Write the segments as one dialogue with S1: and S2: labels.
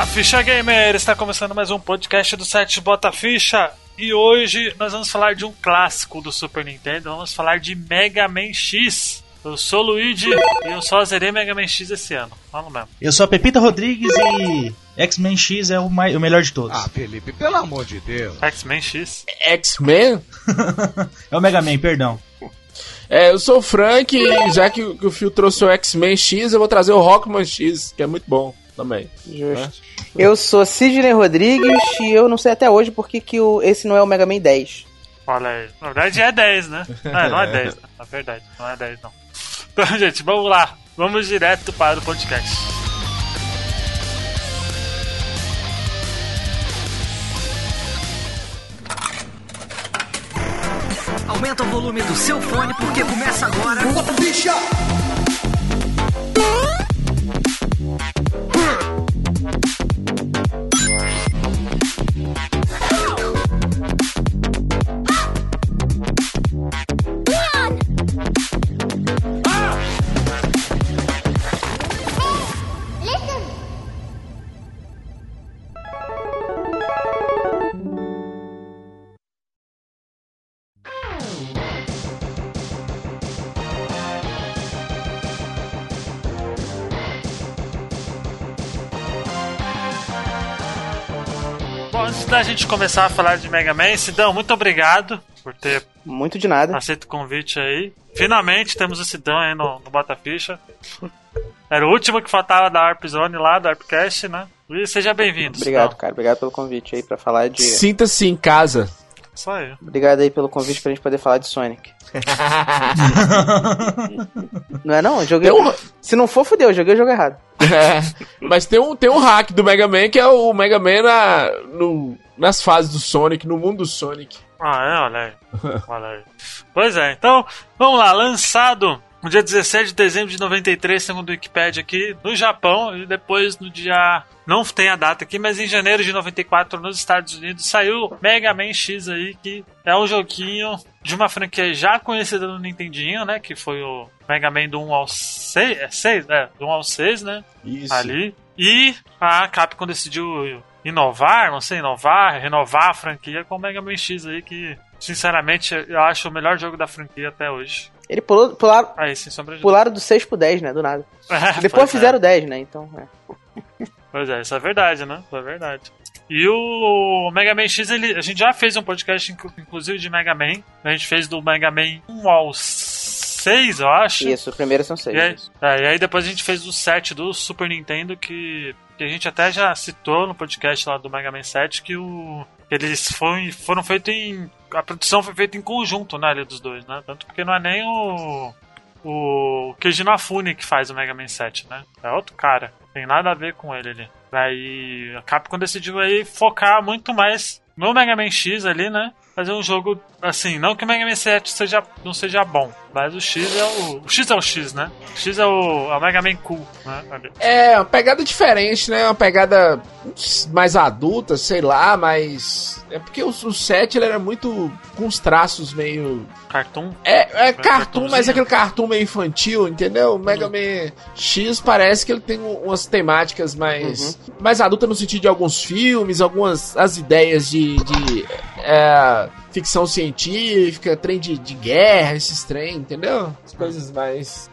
S1: Bota Ficha Gamer! Está começando mais um podcast do site Bota Ficha. E hoje nós vamos falar de um clássico do Super Nintendo. Vamos falar de Mega Man X. Eu sou o Luigi e eu só zerei Mega Man X esse ano. Vamos mesmo.
S2: Eu sou a Pepita Rodrigues e X-Men X é o, mais, o melhor de todos.
S3: Ah, Felipe, pelo amor de Deus.
S1: X-Men X.
S4: X-Men?
S2: é o Mega Man, perdão.
S4: É, eu sou o Frank e já que, que o Phil trouxe o X-Men X, eu vou trazer o Rockman X, que é muito bom também.
S5: Justo. Né? Eu sou Sidney Rodrigues e eu não sei até hoje porque que o, esse não é o Mega Man 10.
S1: Olha aí. Na verdade é 10, né? Não, não é 10, né? Na verdade, não é 10 não. Então, gente, vamos lá. Vamos direto para o podcast.
S6: Aumenta o volume do seu fone porque começa agora. Bota ficha!
S1: da gente começar a falar de Mega Man, Sidão, muito obrigado por ter
S5: muito de nada.
S1: aceito o convite aí. Finalmente temos o Sidão aí no, no Bota Ficha. Era o último que faltava da Arp Zone lá, do Arpcast, né? E seja bem-vindo.
S5: Obrigado,
S1: Sidão.
S5: cara. Obrigado pelo convite aí pra falar de.
S4: Sinta-se em casa.
S1: Isso aí.
S5: Obrigado aí pelo convite pra gente poder falar de Sonic. não é não? Joguei. Um... Se não for, fudeu, joguei o jogo errado.
S4: É, mas tem um, tem um hack do Mega Man que é o Mega Man na, no, nas fases do Sonic, no mundo do Sonic.
S1: Ah, é? Olha aí. Olha aí. Pois é, então, vamos lá. Lançado no dia 17 de dezembro de 93, segundo o Wikipedia aqui, no Japão, e depois no dia. Não tem a data aqui, mas em janeiro de 94 nos Estados Unidos saiu Mega Man X aí, que é um joguinho de uma franquia já conhecida no Nintendinho, né? Que foi o Mega Man do 1 ao 6. É, 6 é, do 1 ao 6, né?
S4: Isso.
S1: Ali. E a Capcom decidiu inovar, não sei, inovar, renovar a franquia com o Mega Man X aí, que sinceramente eu acho o melhor jogo da franquia até hoje.
S5: Ele pulou, pularam,
S1: sombra de
S5: pularam do 6 pro 10, né? Do nada.
S1: É,
S5: Depois
S1: pois
S5: fizeram
S1: é.
S5: 10, né? Então, é.
S1: Pois é, isso é verdade, né? Isso é verdade. E o Mega Man X, ele, a gente já fez um podcast, inclu- inclusive, de Mega Man. A gente fez do Mega Man 1 ao 6, eu acho.
S5: Isso, o primeiro são 6.
S1: E aí, é, e aí depois a gente fez o 7 do Super Nintendo, que, que a gente até já citou no podcast lá do Mega Man 7, que o, eles foram, foram feitos em. A produção foi feita em conjunto, né, ali dos dois, né? Tanto porque não é nem o. O Keiji Inafune que faz o Mega Man 7, né? É outro cara. Tem nada a ver com ele ali. Aí a Capcom decidiu aí focar muito mais no Mega Man X ali, né? Fazer um jogo assim, não que o Mega Man 7 seja, não seja bom, mas o X é o. O X é o X, né? O X é o, é o Mega Man cool, né? Ali.
S4: É, uma pegada diferente, né? Uma pegada mais adulta, sei lá, mas. É porque o, o 7 ele era muito. com os traços meio.
S1: Cartoon.
S4: É, é cartoon, mas é aquele cartoon meio infantil, entendeu? O Mega Man X parece que ele tem um- umas temáticas mais. mais adulta no sentido de alguns filmes, algumas. as ideias de. de é, ficção científica, trem de, de guerra, esses trem, entendeu? As coisas mais.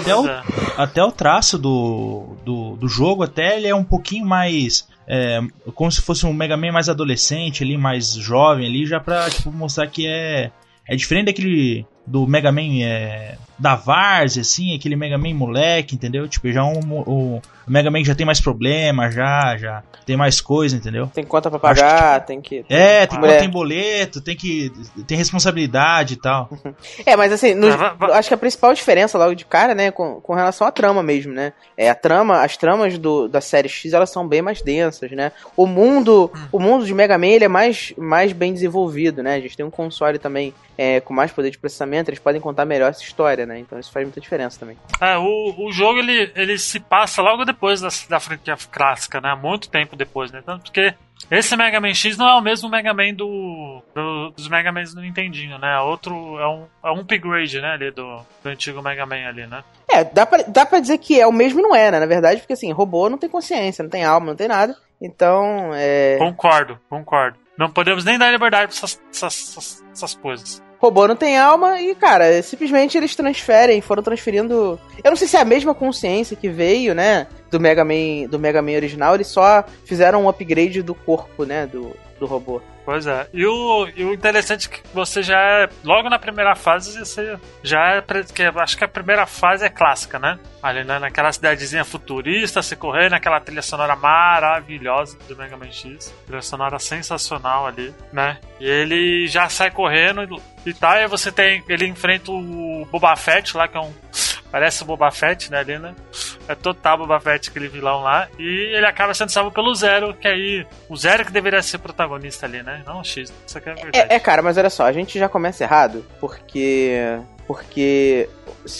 S2: Até o,
S1: é.
S2: até o traço do, do, do jogo, até ele é um pouquinho mais. é, como se fosse um Mega Man mais adolescente ali, mais jovem ali, já pra tipo, mostrar que é. É diferente daquele. Do Mega Man é, da Várzea, assim, aquele Mega Man moleque, entendeu? Tipo, já um, o, o Mega Man já tem mais problema, já, já tem mais coisa, entendeu?
S5: Tem conta pra pagar, tem que.
S2: É, tem,
S5: É.
S2: tem boleto, tem que. tem responsabilidade e tal.
S5: É, mas assim, no-
S1: Ah,
S5: acho que a principal diferença logo de cara, né, com, com relação à trama mesmo, né? É, a trama, as tramas do, da série X, elas são bem mais densas, né? O mundo, o mundo de Mega Man, ele é mais, mais bem desenvolvido, né? A gente tem um console também é, com mais poder de processamento, eles podem contar melhor essa história, né? Então isso faz muita diferença também.
S1: É, o, o jogo ele, ele se passa logo depois da, da franquia clássica, né? Muito tempo depois, né? Tanto porque esse Mega Man X não é o mesmo Mega Man do, do- dos Mega Mans do Nintendinho, né? Outro é um, é um upgrade, né, ali do, do antigo Mega Man ali, né?
S5: É, dá pra, dá pra dizer que é o mesmo e não é, né? Na verdade, porque assim, robô não tem consciência, não tem alma, não tem nada. Então, é.
S1: Concordo, concordo. Não podemos nem dar liberdade pra essas, essas, essas, essas coisas.
S5: Robô não tem alma e, cara, simplesmente eles transferem, foram transferindo. Eu não sei se é a mesma consciência que veio, né? Do Mega Man, do Mega Man original, eles só fizeram um upgrade do corpo, né? Do, do robô.
S1: Pois é. E o, e o interessante é que você já é. Logo na primeira fase, você já é. Que acho que a primeira fase é clássica, né? Ali né, naquela cidadezinha futurista, você correr naquela trilha sonora maravilhosa do Mega Man X. Trilha sonora sensacional ali, né? E ele já sai correndo e tal. E aí você tem. Ele enfrenta o Boba Fett lá, que é um. Parece o Boba Fett, né, ali, né? É total Boba Fett, aquele vilão lá. E ele acaba sendo salvo pelo Zero, que aí. O Zero que deveria ser protagonista ali, né? Não o X. Isso aqui é verdade.
S5: É, é, cara, mas olha só, a gente já começa errado, porque. Porque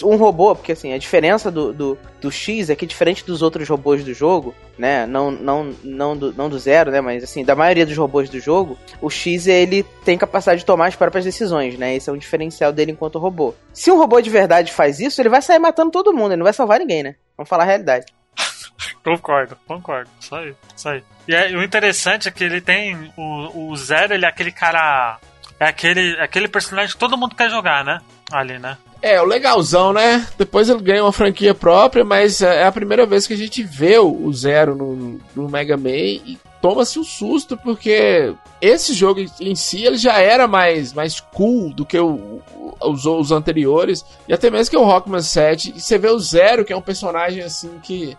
S5: um robô, porque assim, a diferença do, do, do X é que diferente dos outros robôs do jogo, né? Não, não, não, do, não do zero, né? Mas assim, da maioria dos robôs do jogo, o X ele tem capacidade de tomar as próprias decisões, né? Esse é um diferencial dele enquanto robô. Se um robô de verdade faz isso, ele vai sair matando todo mundo, ele não vai salvar ninguém, né? Vamos falar a realidade.
S1: Concordo, concordo. Isso aí, isso aí. E é- o interessante é que ele tem. O, o Zero, ele é aquele cara. É aquele, aquele personagem que todo mundo quer jogar, né? Ali, né?
S4: É, o legalzão, né? Depois ele ganha uma franquia própria, mas é a primeira vez que a gente vê o Zero no, no Mega Man e toma-se um susto, porque esse jogo em- si ele já era mais, mais cool do que o- os, os anteriores, e até mesmo que o Rockman 7. E você vê o Zero, que é um personagem assim que.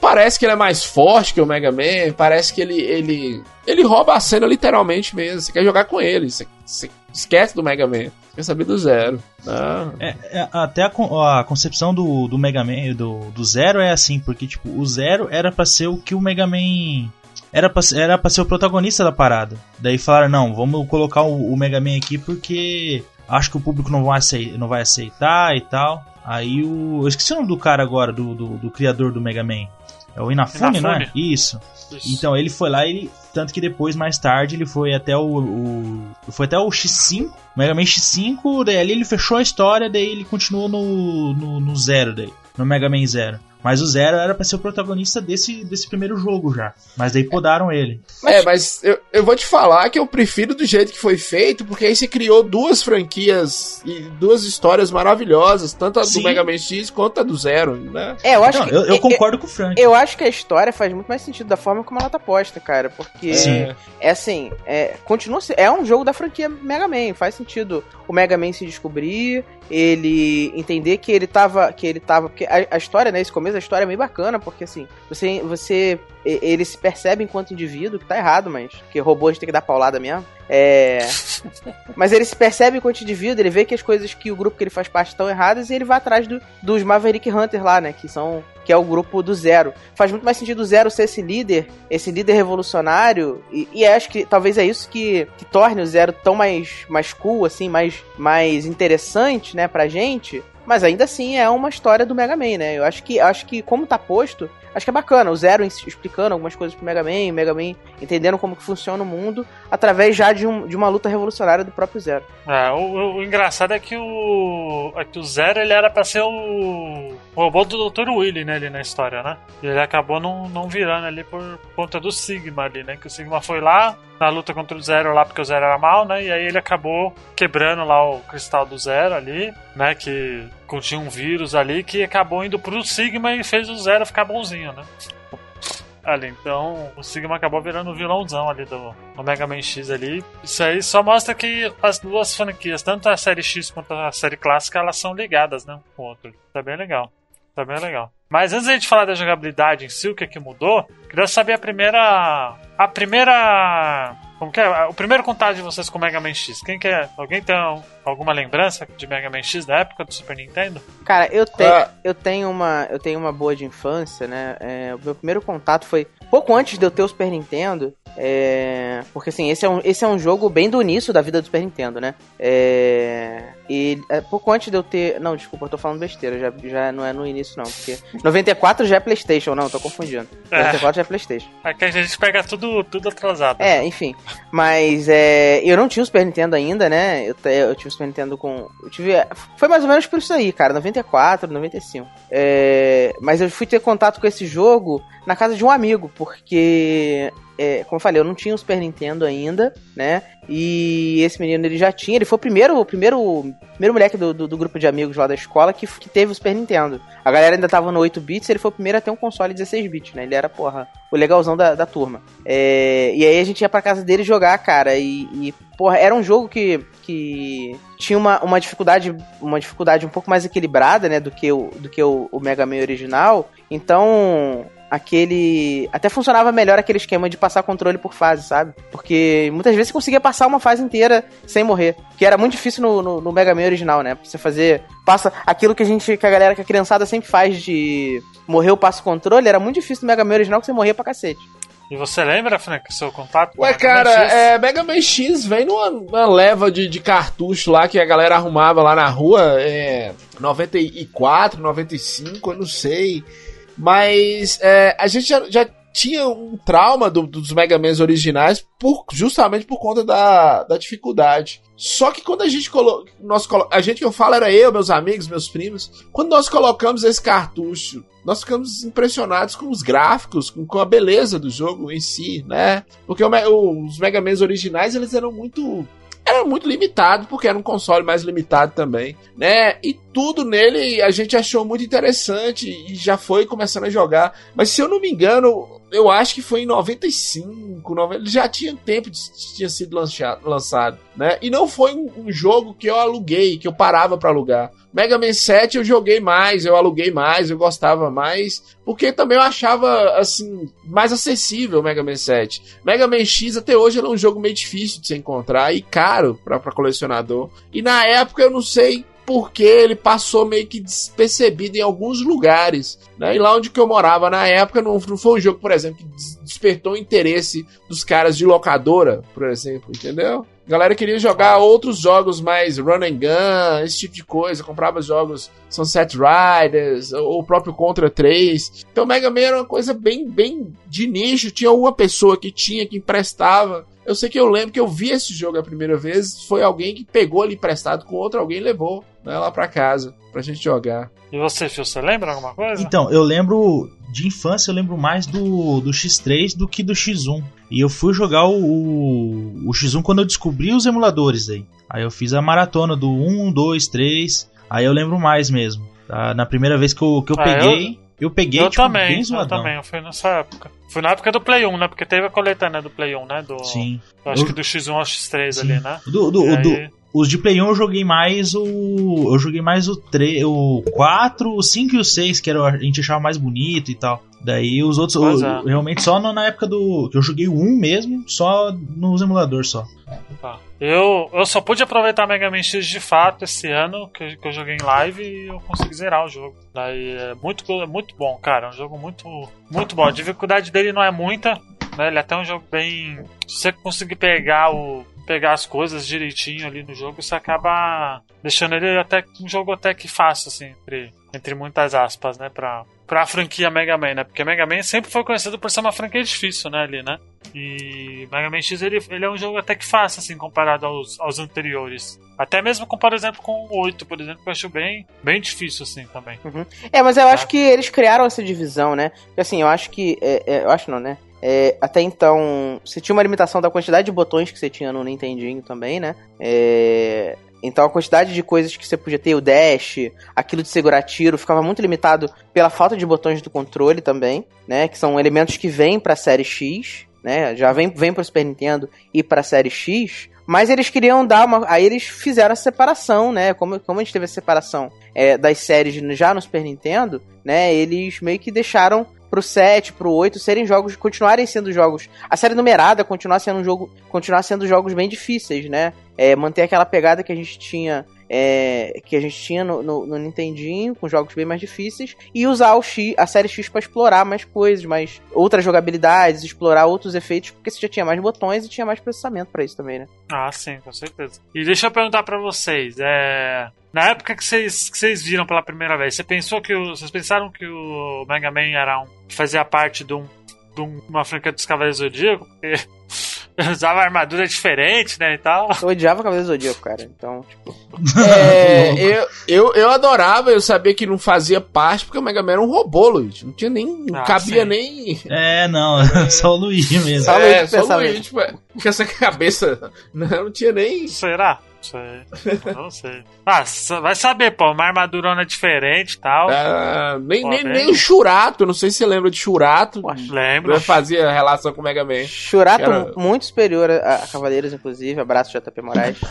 S4: Parece que ele é mais forte que o Mega Man, parece que ele, ele, ele rouba a cena literalmente mesmo. Você quer jogar com ele, você, você esquece do Mega Man, você quer saber do Zero. Não.
S2: É, é, até a, a concepção do, do Mega Man, do, do Zero é assim, porque tipo, o Zero era pra ser o que o Mega Man. Era pra, era pra ser o protagonista da parada. Daí falaram, não, vamos colocar o, o Mega Man aqui porque acho que o público não vai, acei- não vai aceitar e tal. Aí o. Eu esqueci o nome do cara agora, do, do, do criador do Mega Man. É o Inafune, não é?
S1: Inafune.
S2: Isso.
S1: Isso.
S2: Então ele foi lá e tanto que depois mais tarde ele foi até o, o foi até o X5, Mega Man X5, daí ali ele fechou a história, daí ele continuou no, no, no zero daí, no Mega Man Zero. Mas o Zero era pra ser o protagonista desse, desse primeiro jogo já. Mas daí podaram ele.
S4: É, mas eu, eu vou te falar que eu prefiro do jeito que foi feito, porque aí você criou duas franquias e duas histórias maravilhosas, tanto a do
S2: Sim.
S4: Mega Man X quanto a do Zero, né?
S5: É, eu acho
S2: Não,
S5: que.
S2: eu, eu concordo com o Frank.
S5: Eu acho que a história faz muito mais sentido da forma como ela tá posta, cara. Porque
S2: Sim.
S5: é assim, é, continua se- é um jogo da franquia Mega Man. Faz sentido o Mega Man se descobrir, ele entender que ele tava. Que ele tava. Porque a, a história, né? Esse começo da história é meio bacana, porque assim, você. você ele se percebe enquanto indivíduo, que tá errado, mas. Que robô a gente tem que dar paulada mesmo. É. Mas ele se percebe enquanto indivíduo, ele vê que as coisas que o grupo que ele faz parte estão erradas e ele vai atrás do- dos Maverick Hunters lá, né? Que são. Que é o grupo do Zero. Faz muito mais sentido o Zero ser esse líder, esse líder revolucionário. E, e acho que talvez é isso que, que torne o Zero tão mais, mais cool, assim, mais, mais interessante, né, pra gente. Mas ainda assim é uma história do Mega Man, né? Eu acho que, acho que como tá posto, acho que é bacana. O Zero explicando algumas coisas pro Mega Man, o Mega Man entendendo como que funciona o mundo, através já de, um, de uma luta revolucionária do próprio Zero.
S1: É, o, o- o engraçado é que o. É que o Zero ele era pra ser o. Robô do Dr. Willy, né, ali na história, né? E ele acabou não, não virando ali por conta do Sigma ali, né? Que o Sigma foi lá na luta contra o Zero lá porque o Zero era mal, né? E aí ele acabou quebrando lá o cristal do Zero ali, né? Que continha um vírus ali que acabou indo pro Sigma e fez o Zero ficar bonzinho, né? Ali, então o Sigma acabou virando o vilãozão ali do, Mega Man X ali. Isso aí só mostra que as duas franquias, tanto a série X quanto a série clássica, elas são ligadas, né? Com o outro. Tá bem legal. Tá bem legal. Mas antes da gente falar da jogabilidade em si, o que que mudou, queria saber a primeira. A primeira. Como que é? O primeiro contato de vocês com o Mega Man X. Quem quer? Alguém tem alguma lembrança de Mega Man X da época do Super Nintendo?
S5: Cara, eu tenho,
S4: Ah.
S5: eu tenho uma, eu tenho uma boa de infância, né? É, o meu primeiro contato foi pouco antes de eu ter o Super Nintendo, é, porque assim, esse é, um, esse é um jogo bem do início da vida do Super Nintendo, né? É, e é, pouco antes de eu ter. Não, desculpa, eu tô falando besteira, já, já não é no início, não. Porque 94 já é PlayStation, não, tô confundindo. 94 já é PlayStation.
S1: É que a gente pega tudo, tudo atrasado.
S5: É, enfim. Mas é, eu não tinha o Super Nintendo ainda, né? Eu, eu tive o Super Nintendo com. Eu tive. Foi mais ou menos por isso aí, cara, 94, 95. É, mas eu fui ter contato com esse jogo na casa de um amigo, porque. é, como eu falei, eu não tinha o Super Nintendo ainda, né? E esse menino ele já tinha, ele foi o primeiro, o primeiro, primeiro moleque do, do, do grupo de amigos lá da escola que, que teve o Super Nintendo. A galera ainda tava no 8 bits, ele foi o primeiro a ter um console 16 bits, né? Ele era, porra, o legalzão da, da turma. É, e aí a gente ia pra casa dele jogar, cara, e, e, porra, era um jogo que, que tinha uma, uma dificuldade uma dificuldade um pouco mais equilibrada, né, do que o, do que o, o Mega Man original. Então, aquele. Até funcionava melhor aquele esquema de passar controle por fase, sabe? Porque muitas vezes você conseguia passar uma fase inteira sem morrer. Que era muito difícil no, no, no Mega Man original, né? Pra você fazer. Passa aquilo que a gente. que a galera, que a criançada sempre faz de morrer o passo controle, era muito difícil no Mega Man original que você morria pra cacete.
S1: E você lembra, Frank, seu contato? com
S4: Ué,
S1: Mega
S4: cara,
S1: X?
S4: é, Mega Man X vem numa, numa leva de, de cartucho lá que a galera arrumava lá na rua. É, 94, 95, eu não sei. Mas é, a gente já, já tinha um trauma do- dos Mega Mans originais por, justamente por conta da, da dificuldade. Só que quando a gente colocou. A gente que eu falo era eu, meus amigos, meus primos. Quando nós colocamos esse cartucho, nós ficamos impressionados com os gráficos, com, com a beleza do jogo em si, né? Porque o os Mega Mans originais eles eram muito. Era muito limitado, porque era um console mais limitado também, né? E tudo nele a gente achou muito interessante e já foi começando a jogar. Mas se eu não me engano, eu acho que foi em 95, 90, ele já tinha tempo de tinha sido lançado, lançado, né? E não foi um, um jogo que eu aluguei, que eu parava pra alugar. Mega Man 7 eu joguei mais, eu aluguei mais, eu gostava mais, porque também eu achava assim mais acessível o Mega Man 7. Mega Man X até hoje é um jogo meio difícil de se encontrar e caro pra colecionador. E na época eu não sei porque ele passou meio que despercebido em alguns lugares. Né? E lá onde que eu morava na época, não, não foi um jogo, por exemplo, que des- despertou o interesse dos caras de locadora, por exemplo, entendeu? A galera queria jogar outros jogos mais run and gun, esse tipo de coisa. Comprava jogos Sunset Riders, ou o próprio Contra 3. Então Mega Man era uma coisa bem, bem de nicho. Tinha uma pessoa que tinha, que emprestava. Eu sei que eu lembro que eu vi esse jogo a primeira vez. Foi alguém que pegou ele emprestado com outro, alguém levou né, lá pra casa pra gente jogar.
S1: E você, Phil, você lembra alguma coisa?
S2: Então, eu lembro de infância, eu lembro mais do, do X3 do que do X1. E eu fui jogar o, o, o X1 quando eu descobri os emuladores aí. Aí eu fiz a maratona do 1, 2, 3. Aí eu lembro mais mesmo. tá? Na primeira vez que eu, que eu
S1: Ah,
S2: peguei, eu, peguei
S1: eu
S2: tipo,
S1: também,
S2: bem
S1: eu
S2: zoadão.
S1: também, eu fui nessa época. Fui na época do Play 1, né? Porque teve a coletânea do Play 1, né? Do,
S2: Sim.
S1: eu acho
S2: Eu-
S1: que do X1 ao X3
S2: Sim.
S1: ali, né?
S2: Do, do, do-
S1: aí-
S2: os de Play 1 eu joguei mais o. Eu joguei mais o, 3, o 4, o 5 e o 6, que era, a gente achava mais bonito e tal. Daí os outros,
S1: é.
S2: realmente só no- na época do. que eu joguei o 1 mesmo, só nos emuladores só.
S1: Tá. Eu, eu só pude aproveitar Mega Man X de fato esse ano, que, que eu joguei em live e eu consegui zerar o jogo. Daí é muito, é muito bom, cara. É um jogo muito, muito bom. A dificuldade dele não é muita, né? Ele é até um jogo bem. Se você conseguir pegar o. Pegar as coisas direitinho ali no jogo, você acaba deixando ele até um jogo até que fácil, assim, entre, entre muitas aspas, né? Pra, pra franquia Mega Man, né? Porque Mega Man sempre foi conhecido por ser uma franquia difícil, né? Ali, né? E Mega Man X ele, ele é um jogo até que fácil, assim, comparado aos, aos anteriores. Até mesmo, com, por exemplo, com o 8, por exemplo, que eu acho bem, bem difícil, assim, também.
S5: É, mas eu acho que eles criaram essa divisão, né? Porque assim, eu acho que. é, é, eu acho não, né? É, até então, você tinha uma limitação da quantidade de botões que você tinha no Nintendinho também, né? É, então a quantidade de coisas que você podia ter, o dash, aquilo de segurar tiro, ficava muito limitado pela falta de botões do controle também, né? Que são elementos que vêm pra série X, né? Já vem, vem pro Super Nintendo e pra série X. Mas eles queriam dar uma. Aí eles fizeram a separação, né? Como, como a gente teve a separação é, das séries já no Super Nintendo, né? Eles meio que deixaram pro 7, pro 8 serem jogos, continuarem sendo jogos. A série numerada continuar sendo um jogo. Continuar sendo jogos bem difíceis, né? É, manter aquela pegada que a gente tinha é, que a gente tinha no, no, no Nintendinho, com jogos bem mais difíceis, e usar o X, a série X para explorar mais coisas, mais outras jogabilidades, explorar outros efeitos, porque você já tinha mais botões e tinha mais processamento para isso também, né?
S1: Ah, sim, com certeza. E deixa eu perguntar pra vocês, é... Na época que vocês, que vocês viram pela primeira vez, você pensou que o, vocês pensaram que o Mega Man era um, fazia parte de, um, de um- uma franquia dos Cavaleiros do Zodíaco? Porque usava armadura diferente, né, e tal.
S5: Eu odiava Cavaleiro do Zodíaco, cara. Então, tipo.
S4: É, eu, eu, eu adorava, eu sabia que não fazia parte, porque o Mega Man era um robô, Luiz. Não tinha nem. Não
S1: Ah,
S4: cabia
S1: sim.
S4: nem.
S2: É, não, só o Luigi mesmo.
S5: Só o
S4: é,
S5: Luigi
S4: só o
S5: nisso.
S4: tipo, é, com essa cabeça. Não, não tinha nem.
S1: Será? Sei. Não sei. Ah, vai saber, pô, uma armadurona diferente e tal.
S4: ah, nem,
S1: Pô,
S4: nem,
S1: bem-
S4: nem o Churato, não sei se você lembra de Churato.
S1: Lembro.
S4: Fazia relação com o Mega Man.
S5: Churato
S4: Era-
S5: muito superior a, a Cavaleiros, inclusive. Abraço, JP Moraes.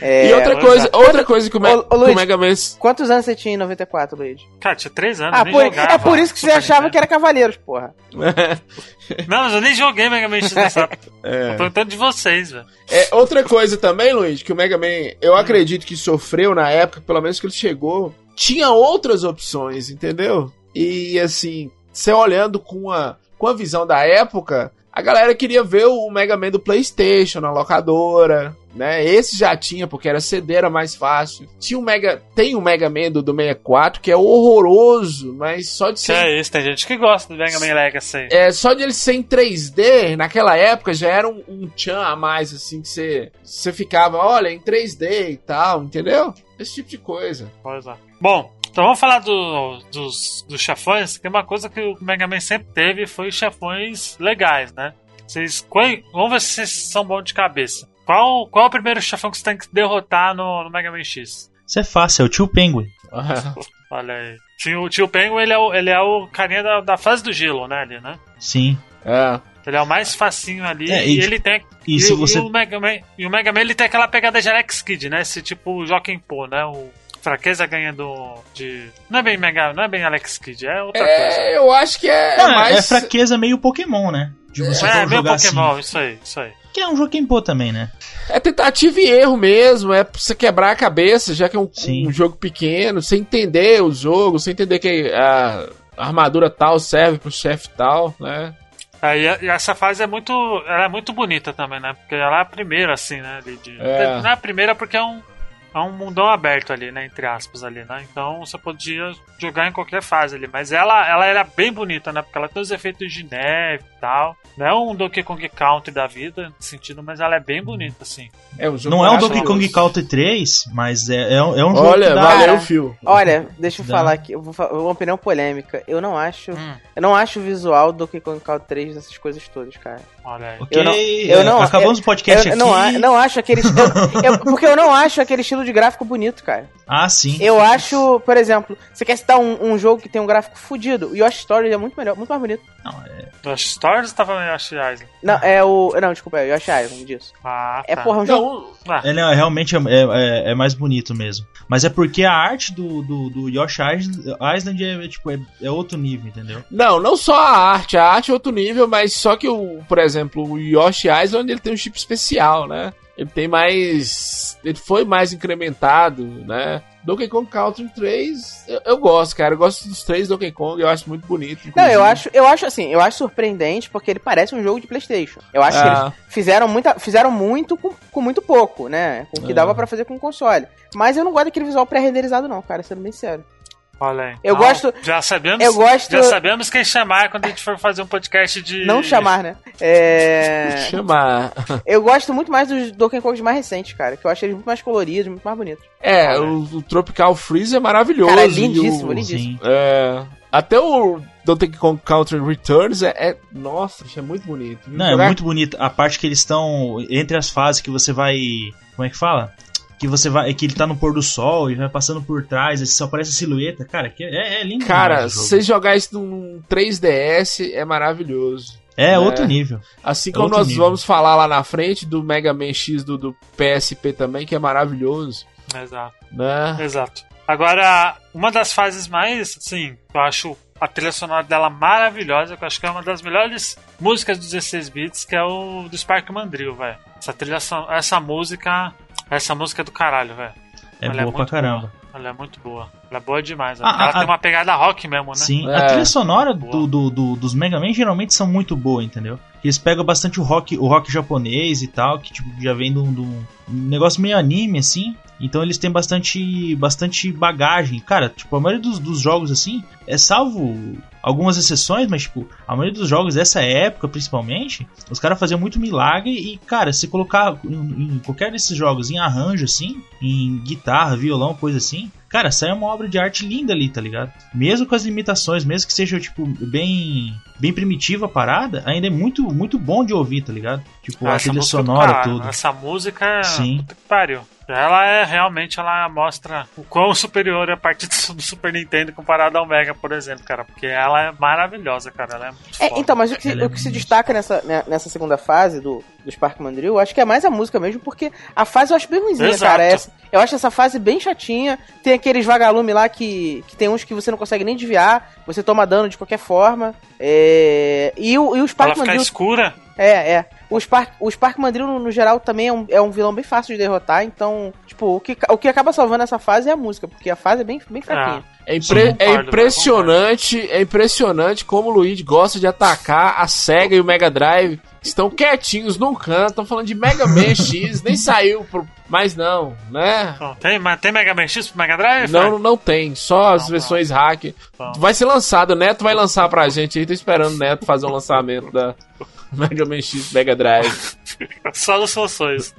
S5: É,
S4: e outra coisa,
S1: é.
S4: outra coisa que o, Me-
S5: Ô, ô,
S4: que o
S5: Luiz.
S4: Mega Man.
S5: Quantos anos você tinha em 94, Luiz?
S1: Cara, tinha três anos,
S5: Ah, por-
S1: jogava.
S5: é por isso que você achava que era Cavaleiros, porra.
S1: Não, mas eu nem joguei Mega Man X nessa época. Tô
S4: É.
S1: perguntando de vocês, velho.
S4: É, outra coisa também, Luiz, que o Mega Man, eu acredito que sofreu na época, pelo menos que ele chegou, tinha outras opções, entendeu? E assim, você olhando com a, com a visão da época, a galera queria ver o Mega Man do PlayStation na locadora, né? Esse já tinha, porque era CD, era mais fácil. Tinha o Mega, tem o Mega Man do, do 64 que é horroroso, mas só de ser
S1: é isso, tem gente que gosta do Mega Man Legacy.
S4: é, só de ele ser em 3D, naquela época já era um, um tchan a mais, assim, que você, você ficava, olha, em 3D e tal, entendeu? Esse tipo de coisa.
S1: Pois é. Bom, então vamos falar do- dos, dos chefões, que uma coisa que o Mega Man sempre teve foi chefões legais, né? Vocês, vamos ver se vocês são bons de cabeça. Qual, qual é o primeiro chefão que você tem que derrotar no, no Mega Man X?
S2: Isso é fácil, é o tio Penguin.
S1: Olha aí. Tio- O tio Penguin, ele é o, ele é o carinha da, da fase do gelo, né, ali, né?
S2: Sim.
S4: É.
S1: Ele é o mais facinho ali
S2: É,
S1: e,
S2: e-
S1: ele tem.
S2: E
S1: e,
S2: se
S1: o-
S2: você.
S1: e o Mega Man, e o Mega Man ele tem aquela pegada de Alex Kidd, né? Esse tipo Joaquim Pô, né? O fraqueza ganha do. De. Não é bem Mega. Não é bem Alex Kidd, é outra coisa.
S4: É, eu acho que é,
S2: Não,
S4: mais...
S2: é fraqueza meio Pokémon, né? De você
S1: É, meio
S2: jogar
S1: Pokémon,
S2: assim.
S1: isso aí, isso aí.
S2: Que é um Joaquim Pô também, né?
S4: É tentativa e erro mesmo, é pra você quebrar a cabeça, já que é um, um jogo pequeno, sem entender o jogo, sem entender que a armadura tal serve pro chefe tal, né?
S1: É, e, essa fase é muito. Ela é muito bonita também, né? Porque ela é a primeira, assim, né? de-
S4: É.
S1: Não é a primeira porque é um. É um mundão aberto ali, né? Entre aspas ali, né? Então você podia jogar em qualquer fase ali. Mas ela, ela era bem bonita, né? Porque ela tem os efeitos de neve e tal. Não é um Donkey Kong Country da vida, nesse sentido, mas ela é bem bonita, assim.
S4: É jogo
S2: Não é um. Donkey Kong Country 3, mas é, é, um- é um jogo
S4: Olha,
S2: que dá...
S4: valeu, Phil.
S5: Olha, deixa eu
S2: Dá.
S5: falar aqui, eu vou falar uma opinião polêmica. Eu não acho.
S1: Hum,
S5: Eu não acho o visual do Donkey Kong Country 3 dessas coisas todas, cara.
S1: olha aí.
S2: Ok,
S5: Eu não- eu não-
S2: acabamos o podcast
S5: eu
S2: aqui.
S5: não, não acho aquele. eu- eu- porque eu não acho aquele estilo de gráfico bonito, cara.
S2: Ah, sim.
S5: Eu acho, por exemplo, você quer citar um, um jogo que tem um gráfico fudido, o Yoshi Story é muito melhor, muito mais bonito.
S2: Não, é-
S1: Yoshi Stories tava no Yoshi Island.
S5: Não, é o. Não, desculpa, é o Yoshi Island disso.
S1: Ah,
S5: É,
S1: tá.
S5: porra, um jogo.
S4: Não,
S1: Ah,
S2: é, não, realmente é, é- é mais bonito mesmo. Mas é porque a arte do, do, do Yoshi Island, é, tipo, é, é outro nível, entendeu?
S4: Não, não só a arte, a arte é outro nível, mas só que o, por exemplo, o Yoshi Island ele tem um chip especial, né? Ele tem mais. Ele foi mais incrementado, né? Donkey Kong Country 3, eu, eu gosto, cara. Eu gosto dos três Donkey Kong, eu acho muito bonito.
S5: Não,
S4: inclusive.
S5: eu acho, eu acho assim, eu acho surpreendente porque ele parece um jogo de Playstation. Eu acho que
S4: Ah.
S5: eles fizeram, muita, fizeram muito com, com muito pouco, né? Com o que
S4: É.
S5: dava pra fazer com o console. Mas eu não gosto daquele visual pré-renderizado, não, cara, sendo bem sério.
S1: Olha aí.
S5: Eu
S1: Ah,
S5: gosto-
S1: Já sabemos.
S5: eu gosto-
S1: Já sabemos quem chamar quando a gente for fazer um podcast de.
S5: Não chamar, né? É.
S4: Chamar.
S5: Eu gosto muito mais dos Donkey Kongs mais recentes, cara. Que eu acho eles muito mais coloridos, muito mais bonitos.
S4: É, o, o Tropical Freeze é maravilhoso.
S5: Cara,
S4: e
S5: lindíssimo,
S4: o-
S5: lindíssimo.
S2: Sim.
S4: É, até o Donkey Kong Country Returns é, é- Nossa, é muito bonito.
S2: Não, é muito bonito. A parte que eles estão entre as fases que você vai. Como é que fala? Que você vai. Que ele tá no pôr do sol e vai passando por trás, aí só aparece a silhueta. Cara, que é, é lindo.
S4: Cara, você jogar isso num 3DS é maravilhoso.
S2: É,
S4: É.
S2: outro nível.
S4: Assim
S2: É
S4: como
S2: outro
S4: nós
S2: nível.
S4: vamos falar lá na frente do Mega Man X do, do PSP também, que é maravilhoso,
S1: Exato.
S4: né?
S1: Exato. Agora, uma das fases mais, assim, que eu acho a trilha sonora dela maravilhosa, que eu acho que é uma das melhores músicas dos 16 bits, que é o do Spark Mandrill, velho. Essa trilha son- essa música, essa música é do caralho, velho.
S2: É
S1: Ela
S2: boa pra
S1: muito
S2: caramba.
S1: boa. Ela é muito boa. Ela é boa demais.
S2: Ah,
S1: ela
S2: ah,
S1: tem uma pegada rock mesmo, né?
S2: Sim,
S4: É.
S2: a trilha sonora do, do, do- dos Mega Man geralmente são muito boa, entendeu? Eles pegam bastante o rock, o rock japonês e tal, que tipo, já vem de um, de um negócio meio anime, assim. Então eles têm bastante, bastante bagagem. Cara, tipo, a maioria dos, dos jogos, assim, é salvo algumas exceções, mas, tipo, a maioria dos jogos dessa época, principalmente, os caras faziam muito milagre e, cara, se colocar em, em qualquer desses jogos em arranjo, assim, em guitarra, violão, coisa assim, cara, sai uma obra de arte linda ali, tá ligado? Mesmo com as limitações, mesmo que seja, tipo, bem bem primitiva a parada, ainda é muito, muito bom de ouvir, tá ligado? Tipo, a
S1: Essa
S2: trilha
S1: é
S2: sonora,
S1: caralho,
S2: tudo.
S1: Essa música é.
S2: Sim.
S1: Puta que pariu. Ela é realmente, ela mostra o quão superior é a parte do, Super Nintendo comparado ao Mega, por exemplo, cara. Porque ela é maravilhosa, cara. Ela é muito
S5: É,
S1: foda.
S5: então, mas o que,
S2: Ela é
S5: o que se destaca nessa, né, nessa segunda fase do, do Spark Mandrill, eu acho que é mais a música mesmo, porque a fase eu acho bem ruimzinha,
S1: Exato.
S5: cara. Essa, eu acho essa fase bem chatinha. Tem aqueles vagalume lá que, que tem uns que você não consegue nem desviar, você toma dano de qualquer forma. É, e, o, e o Spark
S1: Ela fica
S5: Mandrill.
S1: escura.
S5: É, é. O Spark, o Spark Mandrill, no, no geral, também é um, é um vilão bem fácil de derrotar, então, tipo, o que, o que acaba salvando essa fase é a música, porque a fase é bem, bem fraquinha.
S4: É, impre-
S1: Sim,
S4: é
S1: concordo,
S4: impressionante, é impressionante como o Luigi gosta de atacar a Sega e o Mega Drive. Estão quietinhos num canto, estão falando de Mega Man X, nem saiu pro. Mas não, né?
S1: Tem, mas tem Mega Man X pro Mega Drive?
S4: Não, não tem, só as
S1: Não,
S4: versões hack.
S1: Não.
S4: Vai ser lançado, o Neto vai lançar pra gente aí, tô esperando o Neto fazer um lançamento da Mega Man X Mega Drive.
S1: Só nos sonhos.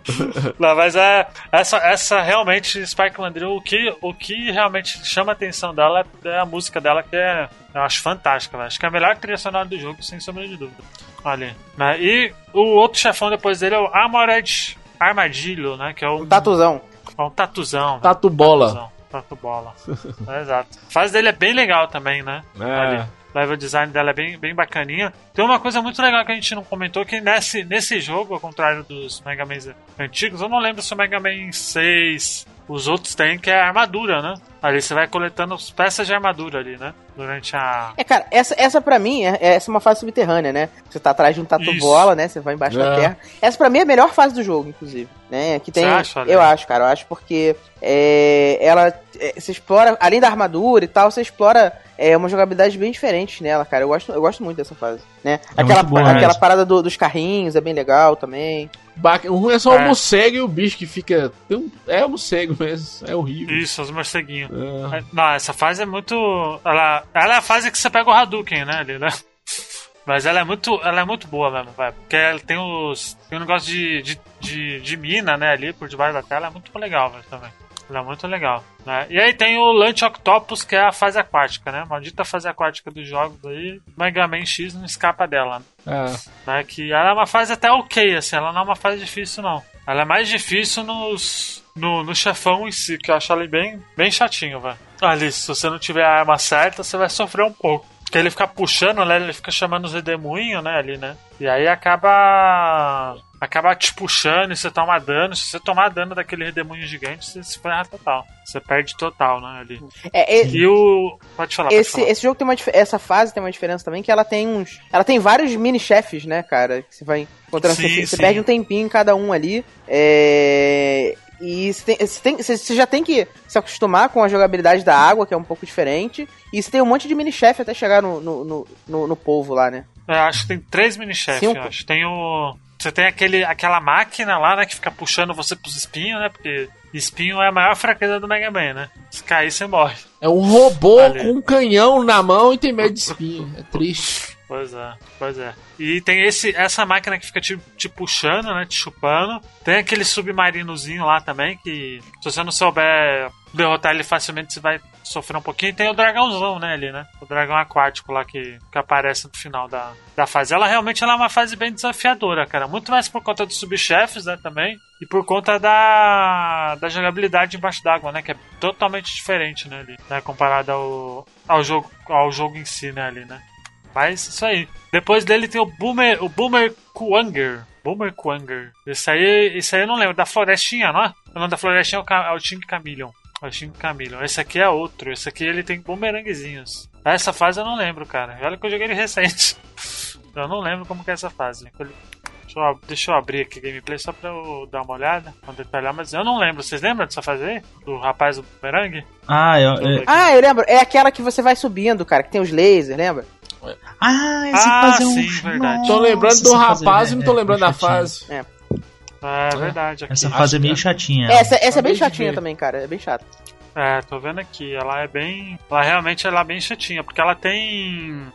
S1: não, mas é. Essa, essa realmente, Spark Mandrill, o que, o que realmente chama a atenção dela é a música dela, que é. Eu acho fantástica, velho. Acho que é a melhor trilha sonora do jogo, sem sombra de dúvida. Ali. Né? E o outro chefão depois dele é o Armored Armadilho, né? Que é o.
S5: Um tatuzão.
S1: É um tatuzão. velho.
S4: Tatu bola.
S1: Tatuzão. Tatu bola. É, exato. A fase dele é bem legal também, né?
S4: É.
S1: Ali. Level design dela é bem, bem bacaninha. Tem uma coisa muito legal que a gente não comentou, que nesse, nesse jogo, ao contrário dos Mega Man antigos, eu não lembro se o Mega Man 6, os outros têm, que é a armadura, né? Ali você vai coletando as peças de armadura ali, né? Durante a...
S5: É, cara, essa, essa pra mim é, é- essa é uma fase subterrânea, né? Você tá atrás de um tatu bola, né? Você vai embaixo da
S4: É.
S5: terra. Essa pra mim é a melhor fase do jogo, inclusive. Né? Que tem,
S1: Você acha,
S5: eu acho, cara, eu acho porque é, ela é, você explora, além da armadura e tal, você explora é, uma jogabilidade bem diferente nela, cara. Eu gosto, eu gosto muito dessa fase, né?
S2: É
S5: aquela
S2: muito boa
S5: aquela
S2: mesmo.
S5: parada do- dos carrinhos é bem legal também.
S4: O ruim é só o
S1: É.
S4: morcego e o bicho que fica. um- É o morcego mesmo, é horrível.
S1: Isso, os morceguinhos.
S4: É.
S1: É, Não, essa fase é muito. Ela, ela é a fase que você pega o Hadouken, né? Ali, né? Mas ela é muito, ela é muito boa mesmo, vai. Porque ela tem os. Tem um negócio de, de, de, de mina, né? Ali por debaixo da tela. É muito legal, velho, também. Ela é muito legal. Né? E aí tem o Lunch Octopus, que é a fase aquática, né? Maldita fase aquática dos jogos aí. Mega Man X não escapa dela.
S4: É.
S1: Né? Que ela é uma fase até ok, assim. Ela não é uma fase difícil, não. Ela é mais difícil nos. No, no chefão em si, que eu acho ele bem, bem chatinho, velho. Ali, se você não tiver a arma certa, você vai sofrer um pouco. Porque ele fica puxando, né? Ele fica chamando os redemoinhos, né? Ali, né? E aí acaba. Acaba te puxando e você toma dano. Se você tomar dano daquele redemoinho gigante, você se ferra total. Você perde total, né? Ali.
S5: É, é-
S1: E o. Pode falar, pode
S5: esse,
S1: falar.
S5: esse jogo tem uma essa fase tem uma diferença também que ela tem uns, ela tem vários mini chefes, né, cara? Que você vai encontrando,
S1: Sim,
S5: você, você perde um tempinho em cada um ali. É, e você, já tem que se acostumar com a jogabilidade da água, que é um pouco diferente. E você tem um monte de mini chefe até chegar no, no, no, no, no polvo lá, né?
S1: É, acho que tem três mini-chefes, acho. Tem o. Você tem aquele, aquela máquina lá, né, que fica puxando você pros espinhos, né? Porque espinho é a maior fraqueza do Mega Man, né? Se cair, você morre.
S4: É um robô
S1: Ali.
S4: com um canhão na mão e tem medo de espinho. É triste.
S1: Pois é, pois é. E tem esse, essa máquina que fica te, te puxando, né? Te chupando. Tem aquele submarinozinho lá também, que se você não souber derrotar ele facilmente, você vai sofrer um pouquinho. Tem o dragãozão, né, ali, né? O dragão aquático lá que, que aparece no final da, da fase. Ela realmente ela é uma fase bem desafiadora, cara. Muito mais por conta dos subchefes, né, também. E por conta da, da jogabilidade embaixo d'água, né? Que é totalmente diferente, né, ali. Né, comparado ao, ao, jogo, ao jogo em si, né, ali, né? Mas isso aí. Depois dele tem o Boomer, o Boomer Kuanger. Boomer Kuanger. Esse aí, esse aí eu não lembro. Da Florestinha, não é? O nome da Florestinha é o, é o Team Chameleon. O Team Chameleon. Esse aqui é outro. Esse aqui ele tem bumeranguezinhos. Essa fase eu não lembro, cara. Olha que eu joguei ele recente. Eu não lembro como que é essa fase. Deixa eu, deixa eu abrir aqui gameplay só pra eu dar uma olhada, pra detalhar, mas eu não lembro. Vocês lembram dessa fase aí? Do rapaz do bumerangue?
S2: Ah, eu, eu-
S5: Ah, eu lembro. É aquela que você vai subindo, cara, que tem os lasers, lembra?
S2: ah, essa
S1: Ah,
S2: fase é um...
S1: sim, verdade.
S4: Tô lembrando do rapaz
S2: é-
S4: e não tô
S2: é-
S4: lembrando
S2: é
S4: da fase.
S1: É verdade. Aqui.
S2: Essa fase é meio chatinha.
S5: Essa, essa é bem chatinha
S4: ver.
S5: também, cara. É bem chata.
S1: É, tô vendo aqui. Ela é bem. Ela realmente ela é bem chatinha, porque ela tem.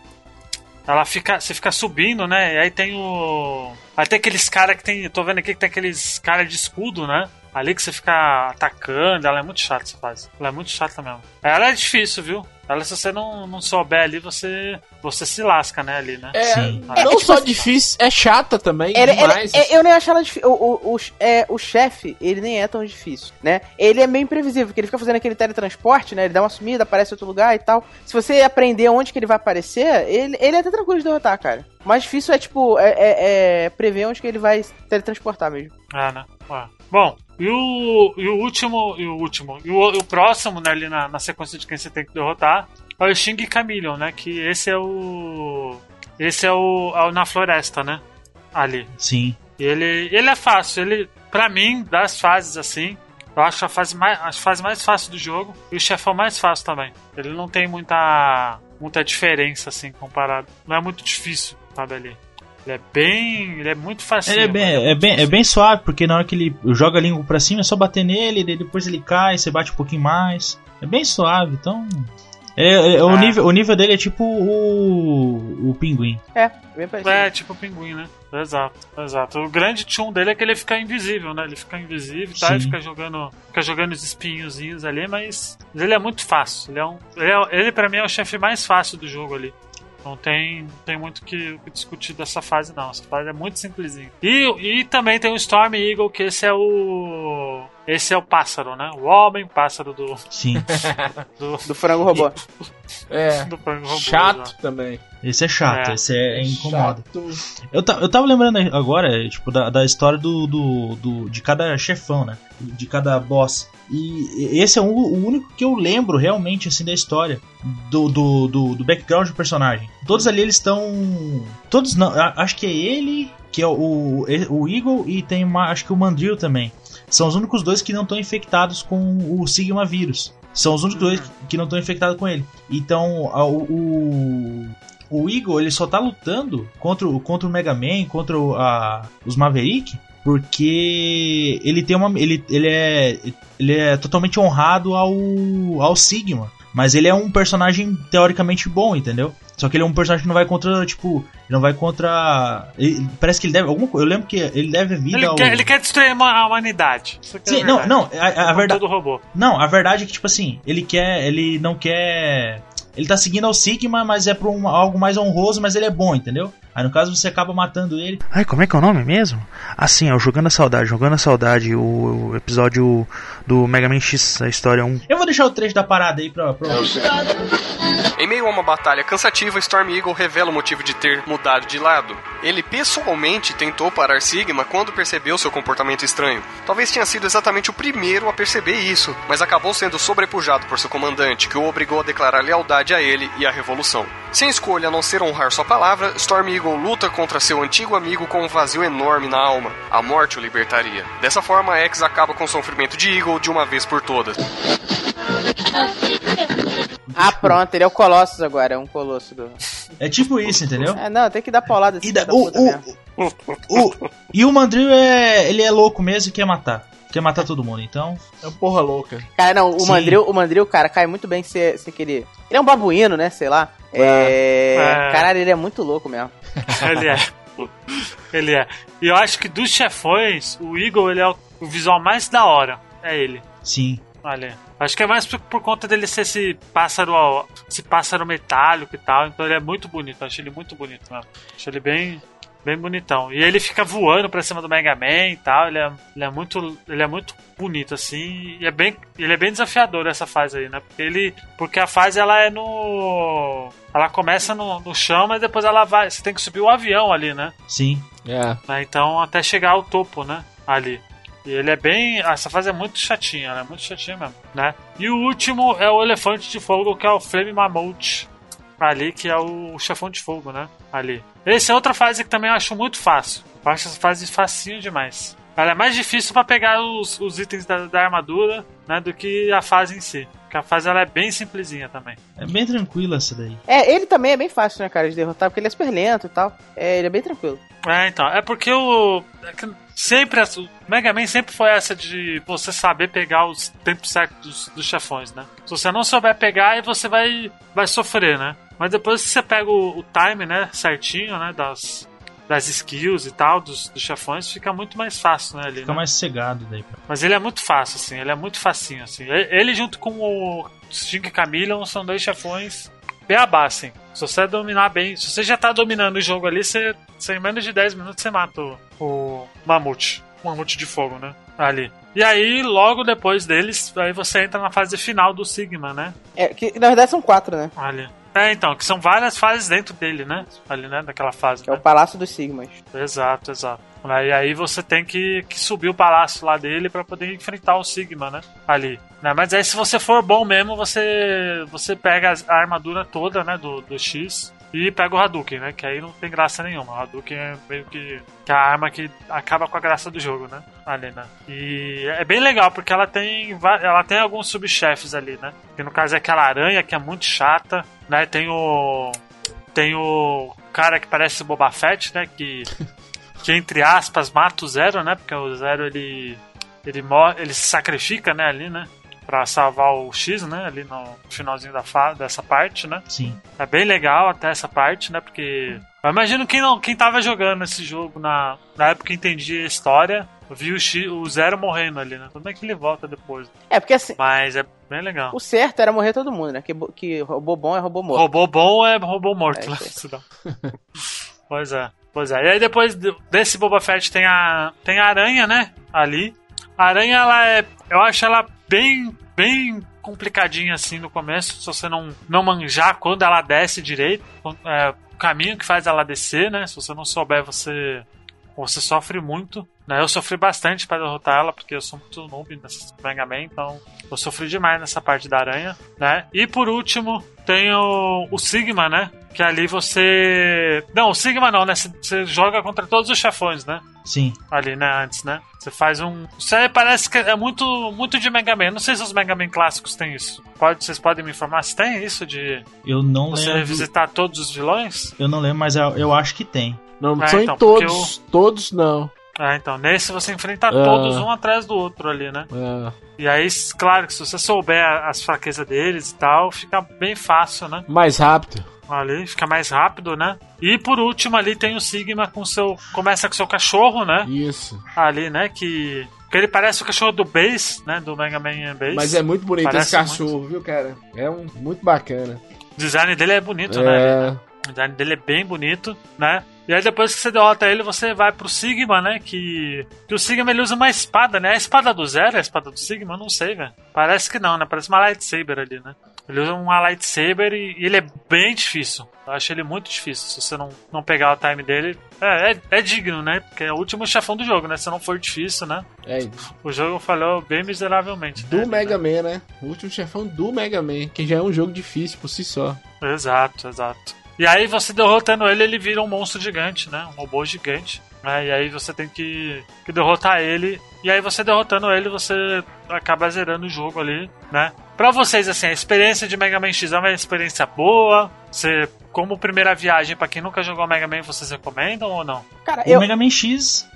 S1: Ela fica. Você fica subindo, né? E aí tem o. Aí tem aqueles caras que tem. Tô vendo aqui que tem aqueles caras de escudo, né? Ali que você fica atacando. Ela é muito chata essa fase. Ela é muito chata mesmo. Ela é difícil, viu? Ela, se você não, não souber ali, você. Você se lasca, né? Ali, né?
S4: É,
S2: Sim.
S4: não
S5: É, tipo
S4: só
S5: assim-
S4: difícil, é chata também, demais.
S5: é, eu nem acho ela difícil. O, o, o, é, o chefe, ele nem é tão difícil, né? Ele é meio imprevisível, porque ele fica fazendo aquele teletransporte, né? Ele dá uma sumida, aparece em outro lugar e tal. Se você aprender onde que ele vai aparecer, ele, ele é até tranquilo de derrotar, cara. O mais difícil é, tipo, é, é- é prever onde que ele vai teletransportar mesmo.
S1: É, né? Bom, e o, e o último, e o último, e o, e o próximo, né, ali na, na sequência de quem você tem que derrotar, é o Xing Chameleon, né? Que esse é o. Esse é o, é o na floresta, né? Ali.
S2: Sim.
S1: E ele, ele é fácil, ele, pra mim, das fases assim, eu acho a fase mais, a fase mais fácil do jogo e o chefão mais fácil também. Ele não tem muita, muita diferença assim comparado. Não é muito difícil, sabe ali. Ele é bem, ele é muito fácil.
S2: Ele é bem, é, bem, é bem suave, porque na hora que ele joga a língua pra cima é só bater nele, daí depois ele cai, você bate um pouquinho mais. É bem suave, então. É, é- o,
S1: Ah.
S2: nível, o nível dele é tipo o. o pinguim.
S5: É, bem parecido.
S1: É, tipo o pinguim, né? Exato, exato. O grande tchum dele é que ele fica invisível, né? Ele fica invisível, tá? Ele fica jogando, fica jogando os espinhozinhos ali, mas ele é muito fácil. Ele é um, ele, é, ele para mim é o chefe mais fácil do jogo ali. Não tem, não tem muito o que, discutir dessa fase, não. Essa fase é muito simplesinha. E, e também tem o Storm Eagle, que esse é o. Esse é o pássaro, né? O homem pássaro do.
S2: Sim.
S1: do,
S5: Do frango robô.
S4: É,
S1: do Pang Robô,
S4: chato
S1: já.
S4: também.
S2: Esse é chato,
S1: É.
S2: esse é, incomoda.
S4: Chato.
S2: Eu, ta- eu tava lembrando agora, tipo, da, da história do, do, do- de cada chefão, né? De cada boss. E esse é o, o único que eu lembro realmente, assim, da história. Do, do, do, do background do personagem. Todos ali eles estão. Todos não. a- Acho que é ele, que é o, o Eagle, e tem uma, acho que o Mandrill também. São os únicos dois que não estão infectados com o Sigma vírus. São os únicos dois que não estão infectados com ele. Então, o, o, o Eagle ele só tá lutando contra, o- contra o Mega Man, contra o- a- os Maverick, porque ele tem uma. Ele, ele, é, ele é totalmente honrado ao, ao Sigma. Mas ele é um personagem teoricamente bom, entendeu? Só que ele é um personagem que não vai contra, tipo, ele não vai contra. ele- parece que ele deve. Alguma. Eu lembro que ele deve vida
S1: Ele
S2: ao.
S1: quer, ele quer destruir a huma- a humanidade. É
S2: Sim,
S1: a
S2: não, não, a, a verdade. Não, a verdade é que, tipo assim, ele quer. Ele não quer. Ele tá seguindo ao Sigma, mas é pra um, algo mais honroso, mas ele é bom, entendeu? Aí no caso você acaba matando ele.
S7: Ai, como é que é o nome mesmo? Assim, é o Jogando a Saudade, Jogando a Saudade, o, o episódio do Mega Man X, a história 1.
S2: Eu vou deixar o trecho da parada aí pra. pra...
S8: Em meio a uma batalha cansativa, Storm Eagle revela o motivo de ter mudado de lado. Ele pessoalmente tentou parar Sigma quando percebeu seu comportamento estranho. Talvez tenha sido exatamente o primeiro a perceber isso, mas acabou sendo sobrepujado por seu comandante, que o obrigou a declarar lealdade a ele e à revolução. Sem escolha a não ser honrar sua palavra, Storm Eagle luta contra seu antigo amigo com um vazio enorme na alma. A morte o libertaria. Dessa forma, X acaba com o sofrimento de Eagle de uma vez por todas.
S5: Ah, pronto, ele é o Colossus agora, é um colosso do.
S2: É tipo isso, entendeu?
S5: É, não, tem que dar paulada
S2: E,
S5: assim.
S2: da-
S5: da
S2: o, o, o, e o Mandrill é. Ele é louco mesmo e quer matar. Quer matar todo mundo, então.
S4: É uma porra louca.
S5: Cara, não, o
S2: Sim.
S5: Mandrill, o Mandrill, cara, cai muito bem se, se aquele. Ele é um babuíno, né? Sei lá. É.
S1: É.
S5: Caralho, ele é muito louco mesmo.
S1: Ele é. Ele é. E eu acho que dos chefões, o Eagle ele é o, visual mais da hora. É ele.
S2: Sim.
S1: Olha. Acho que é mais por, por conta dele ser esse pássaro, ó, esse pássaro metálico e tal. Então ele é muito bonito. Acho ele muito bonito mesmo. Acho ele bem, bem bonitão. E ele fica voando pra cima do Mega Man e tal. Ele é, ele é muito, ele é muito bonito assim. E é bem, ele é bem desafiador essa fase aí, né? Porque ele, porque a fase ela é no, ela começa no, no chão, mas depois ela vai. Você tem que subir o avião ali, né?
S2: Sim.
S4: É.
S1: né? Então até chegar ao topo, né? Ali. E ele é bem. Essa fase é muito chatinha, ela é muito chatinha mesmo, né? E o último é o elefante de fogo, que é o Flame Mammoth. Ali que é o chefão de fogo, né? Ali. Essa é outra fase que também eu acho muito fácil. Eu acho essa fase facinho demais. Ela é mais difícil pra pegar os, os itens da, da armadura, né? Do que a fase em si. Porque a fase ela é bem simplesinha também.
S2: É bem tranquila essa daí.
S5: É, ele também é bem fácil, né, cara, de derrotar, porque ele é super lento e tal. É, ele é bem tranquilo.
S1: É, então. É porque o. é que sempre. O Mega Man sempre foi essa de você saber pegar os tempos certos dos, dos chefões, né? Se você não souber pegar, aí você vai, vai sofrer, né? Mas depois que você pega o, o time, né? Certinho, né? Das, das skills e tal, dos, dos chefões, fica muito mais fácil, né? Ali,
S2: Fica
S1: né?
S2: mais cegado daí.
S1: Mas ele é muito fácil, assim, ele é muito facinho, assim. Ele junto com o Stink e Chameleon são dois chefões beabá, assim. Se você dominar bem, se você já tá dominando o jogo ali, você, você em menos de 10 minutos você mata o, o mamute. O mamute de fogo, né? Ali. E aí, logo depois deles, aí você entra na fase final do Sigma, né?
S5: É, que na verdade são quatro, né?
S1: Ali. É, então, que são várias fases dentro dele, né? Ali, né? Daquela fase.
S5: Que é
S1: né?
S5: o Palácio dos Sigmas.
S1: Exato, exato. E aí você tem que, que subir o palácio lá dele pra poder enfrentar o Sigma, né? Ali. Né? Mas aí se você for bom mesmo, você você pega a armadura toda, né, do, do X e pega o Hadouken, né? Que aí não tem graça nenhuma. O Hadouken é meio que, que a arma que acaba com a graça do jogo, né? Ali, né? E é bem legal porque ela tem ela tem alguns subchefes ali, né? Que no caso é aquela aranha que é muito chata, né? Tem o tem o cara que parece Boba Fett, né? Que que entre aspas mata o Zero, né? Porque o Zero ele ele morre, ele se sacrifica, né, ali, né, Pra salvar o X, né, ali no finalzinho da fa dessa parte, né?
S2: Sim.
S1: É bem legal até essa parte, né? Porque eu imagino quem não, quem tava jogando esse jogo na, na época que entendia a história, viu o, X, o Zero morrendo ali, né? Tudo bem que ele volta depois.
S5: É, porque assim,
S1: Mas é bem legal.
S5: o certo era morrer todo mundo, né? Que, que robô bom é robô morto.
S1: Robô bom é robô morto,
S5: É
S1: né? pois é, pois é. E aí depois de- desse Boba Fett tem a, tem a aranha, né? Ali. A aranha, ela é. Eu acho ela bem, bem complicadinha assim no começo. Se você não, não manjar quando ela desce direito, é, o caminho que faz ela descer, né? Se você não souber, você. Você sofre muito, né? Eu sofri bastante para derrotar ela, porque eu sou muito noob nesse Mega Man, então eu sofri demais nessa parte da aranha, né? E por último, tem o, o Sigma, né? Que ali você. Não, o Sigma não, né? Você- Você joga contra todos os chefões, né?
S2: Sim.
S1: Ali, né? Antes, né? Você faz um. Isso aí parece que é muito, muito de Mega Man. Não sei se os Mega Man clássicos têm isso. Pode, vocês podem me informar se tem isso de
S2: Eu não
S1: você
S2: lembro.
S1: revisitar todos os vilões?
S2: Eu não lembro, mas eu, eu acho que tem.
S4: Não, não
S1: Ah,
S4: são
S1: então,
S4: em todos.
S1: porque
S4: Todos não.
S1: É, então, nesse você enfrenta
S4: Ah.
S1: todos um atrás do outro ali, né?
S4: É.
S1: E aí, claro que se você souber as fraquezas deles e tal, fica bem fácil, né?
S4: Mais rápido.
S1: Ali, fica mais rápido, né? E por último ali tem o Sigma com seu. Começa com seu cachorro, né?
S4: Isso.
S1: Ali, né? Que. Que ele parece o cachorro do Base, né? Do Mega Man Base.
S4: Mas é muito bonito
S1: Parece
S4: esse cachorro, viu, cara? É um, muito bacana.
S1: O design dele é bonito, né?
S4: É.
S1: O design dele é bem bonito, né? E aí depois que você derrota ele, você vai pro Sigma, né? Que, que o Sigma ele usa uma espada, né? A espada do Zero é a espada do Sigma? Eu não sei, velho. Parece que não, né? Parece uma lightsaber ali, né? Ele usa uma lightsaber e, e ele é bem difícil. Eu acho ele muito difícil. Se você não, não pegar o time dele, é, é, é digno, né? Porque é o último chefão do jogo, né? Se não for difícil, né?
S4: É,
S1: O jogo falhou bem miseravelmente.
S4: do
S1: nele,
S4: Mega
S1: né?
S4: Man, né? O último chefão do Mega Man, que já é um jogo difícil por si só.
S1: Exato, exato. E aí você derrotando ele, ele vira um monstro gigante, né? Um robô gigante. Né? E aí você tem que, que derrotar ele. E aí você derrotando ele, você acaba zerando o jogo ali, né? Pra vocês, assim, a experiência de Mega Man X é uma experiência boa? Você, como primeira viagem, pra quem nunca jogou Mega Man, vocês recomendam ou não?
S5: Cara,
S2: O
S5: eu,
S2: Mega Man X.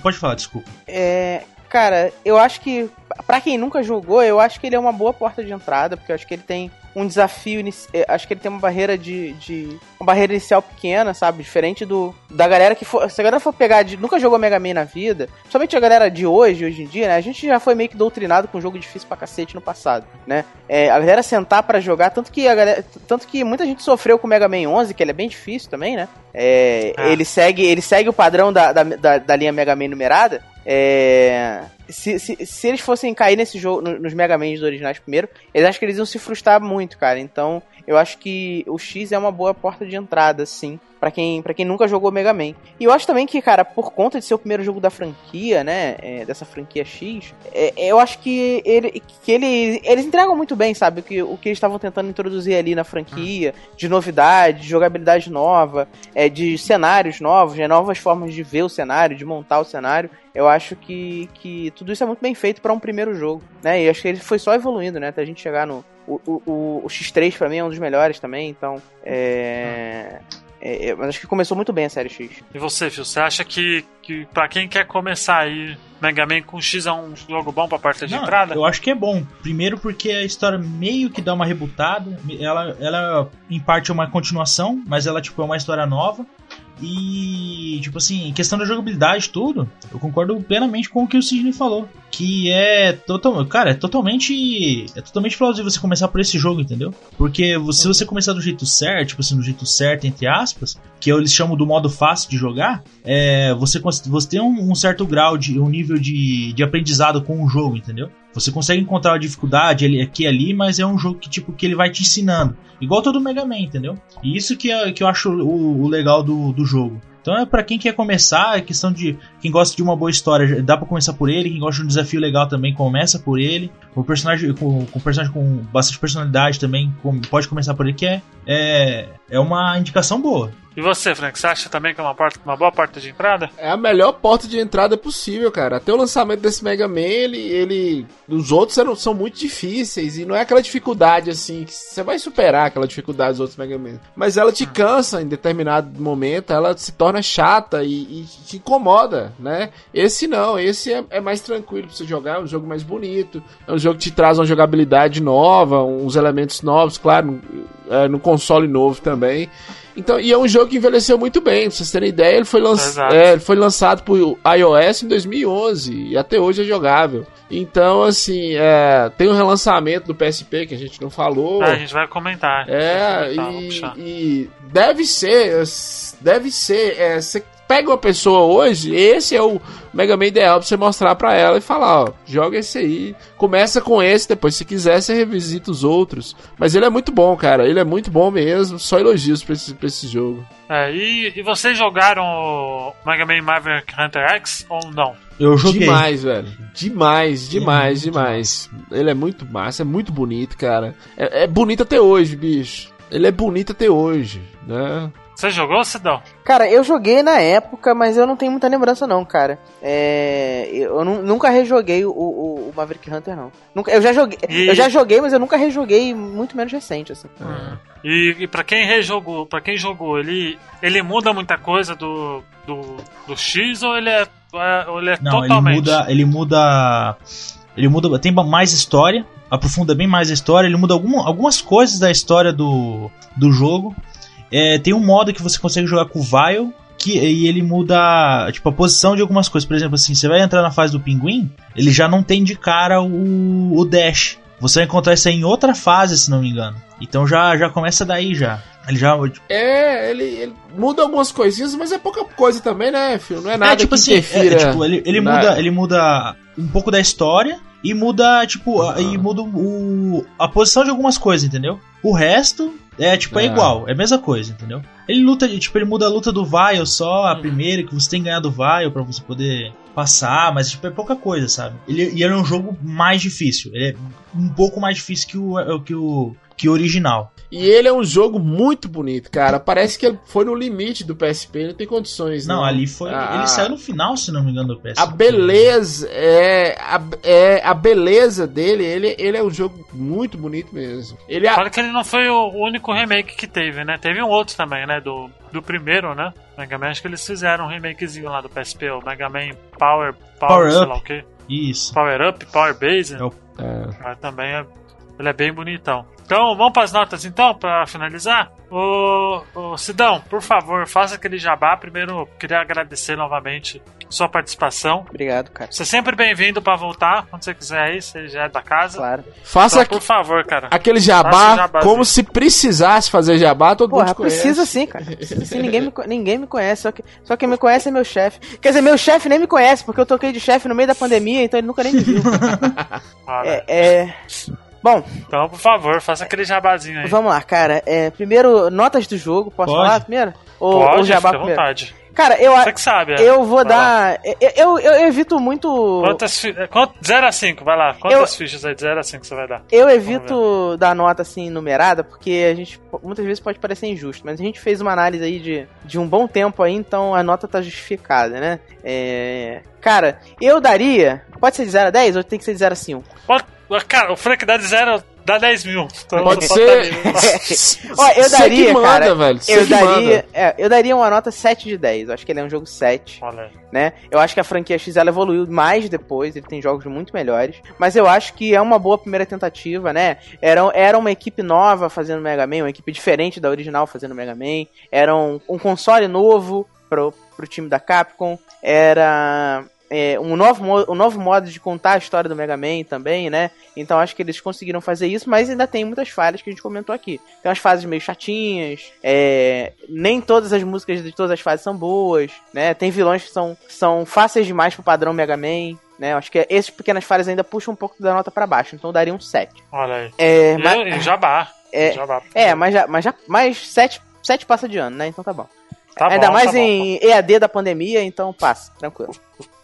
S2: Pode falar, desculpa.
S5: É, cara, eu acho que pra quem nunca jogou, eu acho que ele é uma boa porta de entrada, porque eu acho que ele tem um desafio, inici- eh, acho que ele tem uma barreira de, de uma barreira inicial pequena, sabe, diferente do da galera que for, se a galera for pegar de nunca jogou Mega Man na vida, principalmente a galera de hoje, hoje em dia, né, a gente já foi meio que doutrinado com um jogo difícil pra cacete no passado, né? É, a galera sentar pra jogar, tanto que a galera, tanto que muita gente sofreu com o Mega Man 11, que ele é bem difícil também, né? É,
S1: Ah.
S5: Ele segue, ele segue o padrão da, da, da, da linha Mega Man numerada. É, se, se, se eles fossem cair nesse jogo, no- nos Mega Man originais primeiro, eles acham que eles iam se frustrar muito, cara. Então, eu acho que o X é uma boa porta de entrada, sim, pra quem, pra quem nunca jogou Mega Man. E eu acho também que, cara, por conta de ser o primeiro jogo da franquia, né, é, dessa franquia X, é, eu acho que, ele, que ele, eles entregam muito bem, sabe, o que, o que eles estavam tentando introduzir ali na franquia, de novidade, de jogabilidade nova, é, de cenários novos, né, novas formas de ver o cenário, de montar o cenário. Eu acho que, que tudo isso é muito bem feito pra um primeiro jogo, né? E acho que ele foi só evoluindo, né? Até a gente chegar no. O, o, o- o X3 pra mim é um dos melhores também, então. É. é, é, mas acho que começou muito bem a série X.
S1: E você, Phil, você acha que, que pra quem quer começar aí, Mega Man com X é um jogo bom pra porta de
S2: Não,
S1: entrada?
S2: Eu acho que é bom. Primeiro porque a história meio que dá uma rebutada. Ela, ela em parte é uma continuação, mas ela tipo é uma história nova. E, tipo assim, em questão da jogabilidade, tudo, eu concordo plenamente com o que o Sidney falou. Que é total, cara, é totalmente. É totalmente plausível você começar por esse jogo, entendeu? Porque se você começar do jeito certo, tipo assim, do jeito certo, entre aspas, que eles chamam do modo fácil de jogar, é, você, você tem um, um certo grau de. um nível de, de aprendizado com o jogo, entendeu? Você consegue encontrar a dificuldade aqui e ali, mas é um jogo que, tipo, que ele vai te ensinando. Igual todo Mega Man, entendeu? E isso que, é, que eu acho o, o legal do, do jogo. Então é pra quem quer começar, é questão de quem gosta de uma boa história, dá pra começar por ele, quem gosta de um desafio legal também começa por ele. O personagem com, com personagem com bastante personalidade também com- pode começar por ele que é é, é uma indicação boa.
S1: E você, Frank, você acha também que é uma, porta, uma boa porta de entrada?
S4: É a melhor porta de entrada possível, cara. Até o lançamento desse Mega Man, ele. ele os outros eram, são muito difíceis. E não é aquela dificuldade assim. que Você vai superar aquela dificuldade dos outros Mega Man. Mas ela te cansa em determinado momento. Ela se torna chata e, e te incomoda, né? Esse não. Esse é, é mais tranquilo pra você jogar. É um jogo mais bonito. É um jogo que te traz uma jogabilidade nova. Uns elementos novos, claro. é, no console novo também. Então, e é um jogo que envelheceu muito bem, pra vocês terem ideia, ele foi.
S1: Exato.
S4: é, ele foi lançado por iOS em 2011 e até hoje é jogável. Então, assim, é, tem um relançamento do PSP que a gente não falou.
S1: Ah, a gente vai comentar.
S4: É,
S1: puxar, vamos
S4: e, e deve ser, deve ser, é, pega uma pessoa hoje, esse é o Mega Man ideal pra você mostrar pra ela e falar, ó, joga esse aí, começa com esse, depois se quiser você revisita os outros. Mas ele é muito bom, cara, ele é muito bom mesmo, só elogios pra esse, pra esse jogo.
S1: É, e, e vocês jogaram o Mega Man Maverick Hunter X ou não?
S2: Eu joguei.
S4: Demais, velho. Demais, demais,
S2: muito
S4: demais. Ele é muito massa, é muito bonito, cara. É, é bonito até hoje, bicho. Ele é bonito até hoje, né?
S1: Você jogou, Sidão?
S5: Cara, eu joguei na época, mas eu não tenho muita lembrança não, cara. É, eu nu- nunca rejoguei o, o- o Maverick Hunter não. Nunca, eu já joguei,
S1: E-
S5: eu já joguei, mas eu nunca rejoguei, muito menos recente assim.
S1: E, e para quem rejogou, para quem jogou, ele ele muda muita coisa do, do, do X ou ele é, é- ou ele é
S2: Não,
S1: totalmente?
S2: ele muda, ele muda, ele muda, tem mais história, aprofunda bem mais a história, ele muda alguma- algumas coisas da história do, do jogo. É, tem um modo que você consegue jogar com o Vile, que e ele muda, tipo, a posição de algumas coisas. Por exemplo, assim, você vai entrar na fase do pinguim, ele já não tem de cara o, o dash. Você vai encontrar isso aí em outra fase, se não me engano. Então já, já começa daí já. Ele já,
S4: É, ele, ele muda algumas coisinhas, mas é pouca coisa também, né, filho? Não é nada
S2: é, tipo
S4: que
S2: assim,
S4: interfira.
S2: é, tipo, ele, ele
S4: na-
S2: muda, ele muda um pouco da história e muda, tipo, a- e muda o, a posição de algumas coisas, entendeu? O resto é, tipo, é
S4: É.
S2: igual, é a mesma coisa, entendeu? Ele luta, tipo, ele muda a luta do Vile só, a primeira, que você tem que ganhar do Vile pra você poder passar, mas, tipo, é pouca coisa, sabe? Ele, e ele é um jogo mais difícil, ele é um pouco mais difícil que o, que o, que o original.
S4: E ele é um jogo muito bonito, cara. Parece que ele foi no limite do PSP, ele não tem condições,
S2: Não,
S4: não.
S2: ali foi,
S4: Ah,
S2: ele saiu no final, se não me engano, do PS.
S4: A beleza é a, é a beleza dele, ele, ele é um jogo muito bonito mesmo. Ele é
S1: Fala que ele não foi o o único remake que teve, né? Teve um outro também, né? Do, do primeiro, né? Mega Man, acho que eles fizeram um remakezinho lá do PSP, o Mega Man Power, Power,
S2: Power
S1: sei
S2: Up.
S1: lá o quê.
S2: Isso.
S1: Power Up, Power Base.
S2: É o-
S4: é,
S1: Ah, também é Ele é bem bonitão. Então, vamos para as notas então, para finalizar? Ô, ô, Sidão, por favor, faça aquele jabá. Primeiro, queria agradecer novamente sua participação.
S5: Obrigado, cara.
S1: Você é sempre bem-vindo para voltar, quando você quiser aí, você já é da casa.
S5: Claro.
S4: Faça
S1: Então, por favor, cara.
S4: aquele jabá como se precisasse fazer jabá, todo mundo
S5: Porra,
S4: te conhece.
S5: precisa sim, cara. Precisa sim, ninguém me, ninguém me conhece. Só, que, só quem me conhece é meu chefe. Quer dizer, meu chefe nem me conhece, porque eu toquei de chefe no meio da pandemia, então ele nunca nem me viu. É, é... Bom,
S1: Então, por favor, faça aquele jabazinho aí.
S5: vamos lá, cara. É, primeiro, notas do jogo. Posso
S2: Pode.
S5: falar primeiro? Ou,
S1: Pode,
S5: ou jabá
S1: fica à
S5: primeiro?
S1: vontade.
S5: Cara, eu,
S1: Você que sabe, é.
S5: eu vou dar. Eu, eu, eu evito muito.
S1: Quantas é, quant... 0 a 5, vai lá. Quantas fichas aí de 0 a 5 você vai dar?
S5: Eu evito dar nota assim numerada, porque a gente muitas vezes pode parecer injusto, mas a gente fez uma análise aí de, de um bom tempo aí, então a nota tá justificada, né? É, Cara, eu daria. Pode ser de 0 a 10 ou tem que ser de 0 a 5?
S1: Pode- Cara, o Frank dá de 0 dá 10 mil. Então,
S4: Pode ser.
S5: Ó, eu daria,
S4: manda,
S5: cara,
S4: velho.
S5: Eu daria, é, eu daria uma nota 7 de 10. Eu acho que ele é um jogo 7.
S1: Olha
S5: né? Eu acho que a franquia X ela evoluiu mais depois, ele tem jogos muito melhores, mas eu acho que é uma boa primeira tentativa, né? Era, era uma equipe nova fazendo Mega Man, uma equipe diferente da original fazendo Mega Man, era um, um console novo pro, pro time da Capcom, era é, um, novo, um novo modo de contar a história do Mega Man também, né? Então acho que eles conseguiram fazer isso, mas ainda tem muitas falhas que a gente comentou aqui. Tem umas fases meio chatinhas, é, nem todas as músicas de todas as fases são boas, né? Tem vilões que são, são fáceis demais pro padrão Mega Man, né? Acho que essas pequenas falhas ainda puxam um pouco da nota pra baixo, então daria um 7.
S1: Olha aí.
S5: É, mas,
S1: Jabá.
S5: É,
S1: Jabá.
S5: é, mas já, mas já, mais 7, 7 passa de ano, né? Então tá bom.
S1: Tá
S5: Ainda
S1: bom,
S5: mais
S1: tá bom.
S5: em EAD da pandemia, então passa, tranquilo.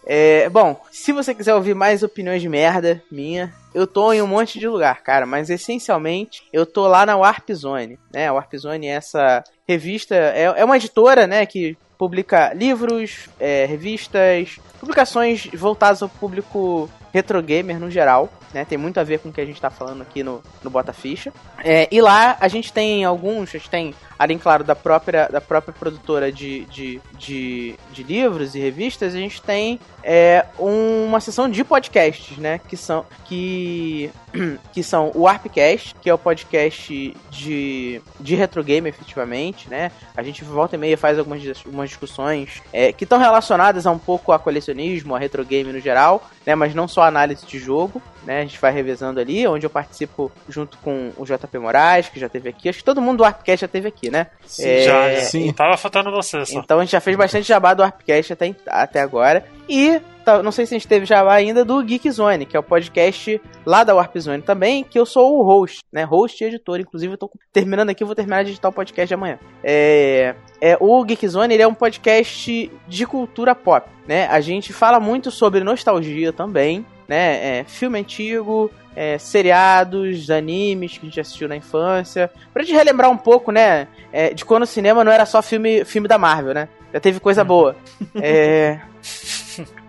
S5: É, bom, se você quiser ouvir mais opiniões de merda minha, eu tô em um monte de lugar, cara, mas essencialmente eu tô lá na Warp Zone, né? A Warp Zone é essa revista, é, é uma editora, né, que publica livros, é, revistas, publicações voltadas ao público retro gamer no geral, né? Tem muito a ver com o que a gente tá falando aqui no, no Bota Ficha. É, e lá a gente tem alguns, a gente tem, além, claro, da própria, da própria produtora de, de, de, de livros e revistas, a gente tem é, uma sessão de podcasts, né? Que são, que, que são o Arpcast, que é o podcast de, de retro game, efetivamente, né? A gente volta e meia faz algumas, algumas discussões é, que estão relacionadas a um pouco a colecionismo, a retro game no geral, né? Mas não só análise de jogo, né? A gente vai revezando ali, onde eu participo junto com o JP Moraes, que já teve aqui. Acho que todo mundo do Arpcast já teve aqui, né? É,
S1: Já,
S4: sim.
S1: Tava faltando você só.
S5: então a gente já fez bastante jabá do Arpcast até, até agora. E tá, não sei se a gente teve jabá ainda do Geek Zone, que é o podcast lá da Warp Zone também, que eu sou o host, né? Host e editor. Inclusive, eu tô terminando aqui, eu vou terminar de editar o podcast de amanhã. É, é, o Geek Zone ele é um podcast de cultura pop, né? A gente fala muito sobre nostalgia também, né? É, filme antigo, é, seriados, animes que a gente assistiu na infância. Pra gente relembrar um pouco, né? é, de quando o cinema não era só filme, filme da Marvel, né? Já teve coisa boa. É,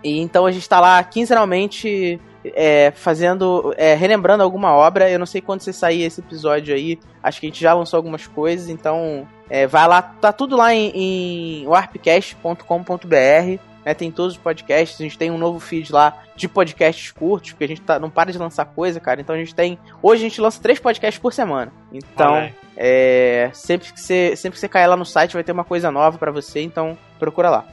S5: e então a gente tá lá quinzenalmente é, fazendo. é, relembrando alguma obra. Eu não sei quando você sair esse episódio aí. Acho que a gente já lançou algumas coisas, então é, vai lá, tá tudo lá em, em warpcast.com.br. Né, tem todos os podcasts, a gente tem um novo feed lá de podcasts curtos, porque a gente tá, não para de lançar coisa, cara. Então a gente tem. Hoje a gente lança três podcasts por semana. Então, é, sempre, que você, sempre que você cair lá no site vai ter uma coisa nova pra você, então procura lá.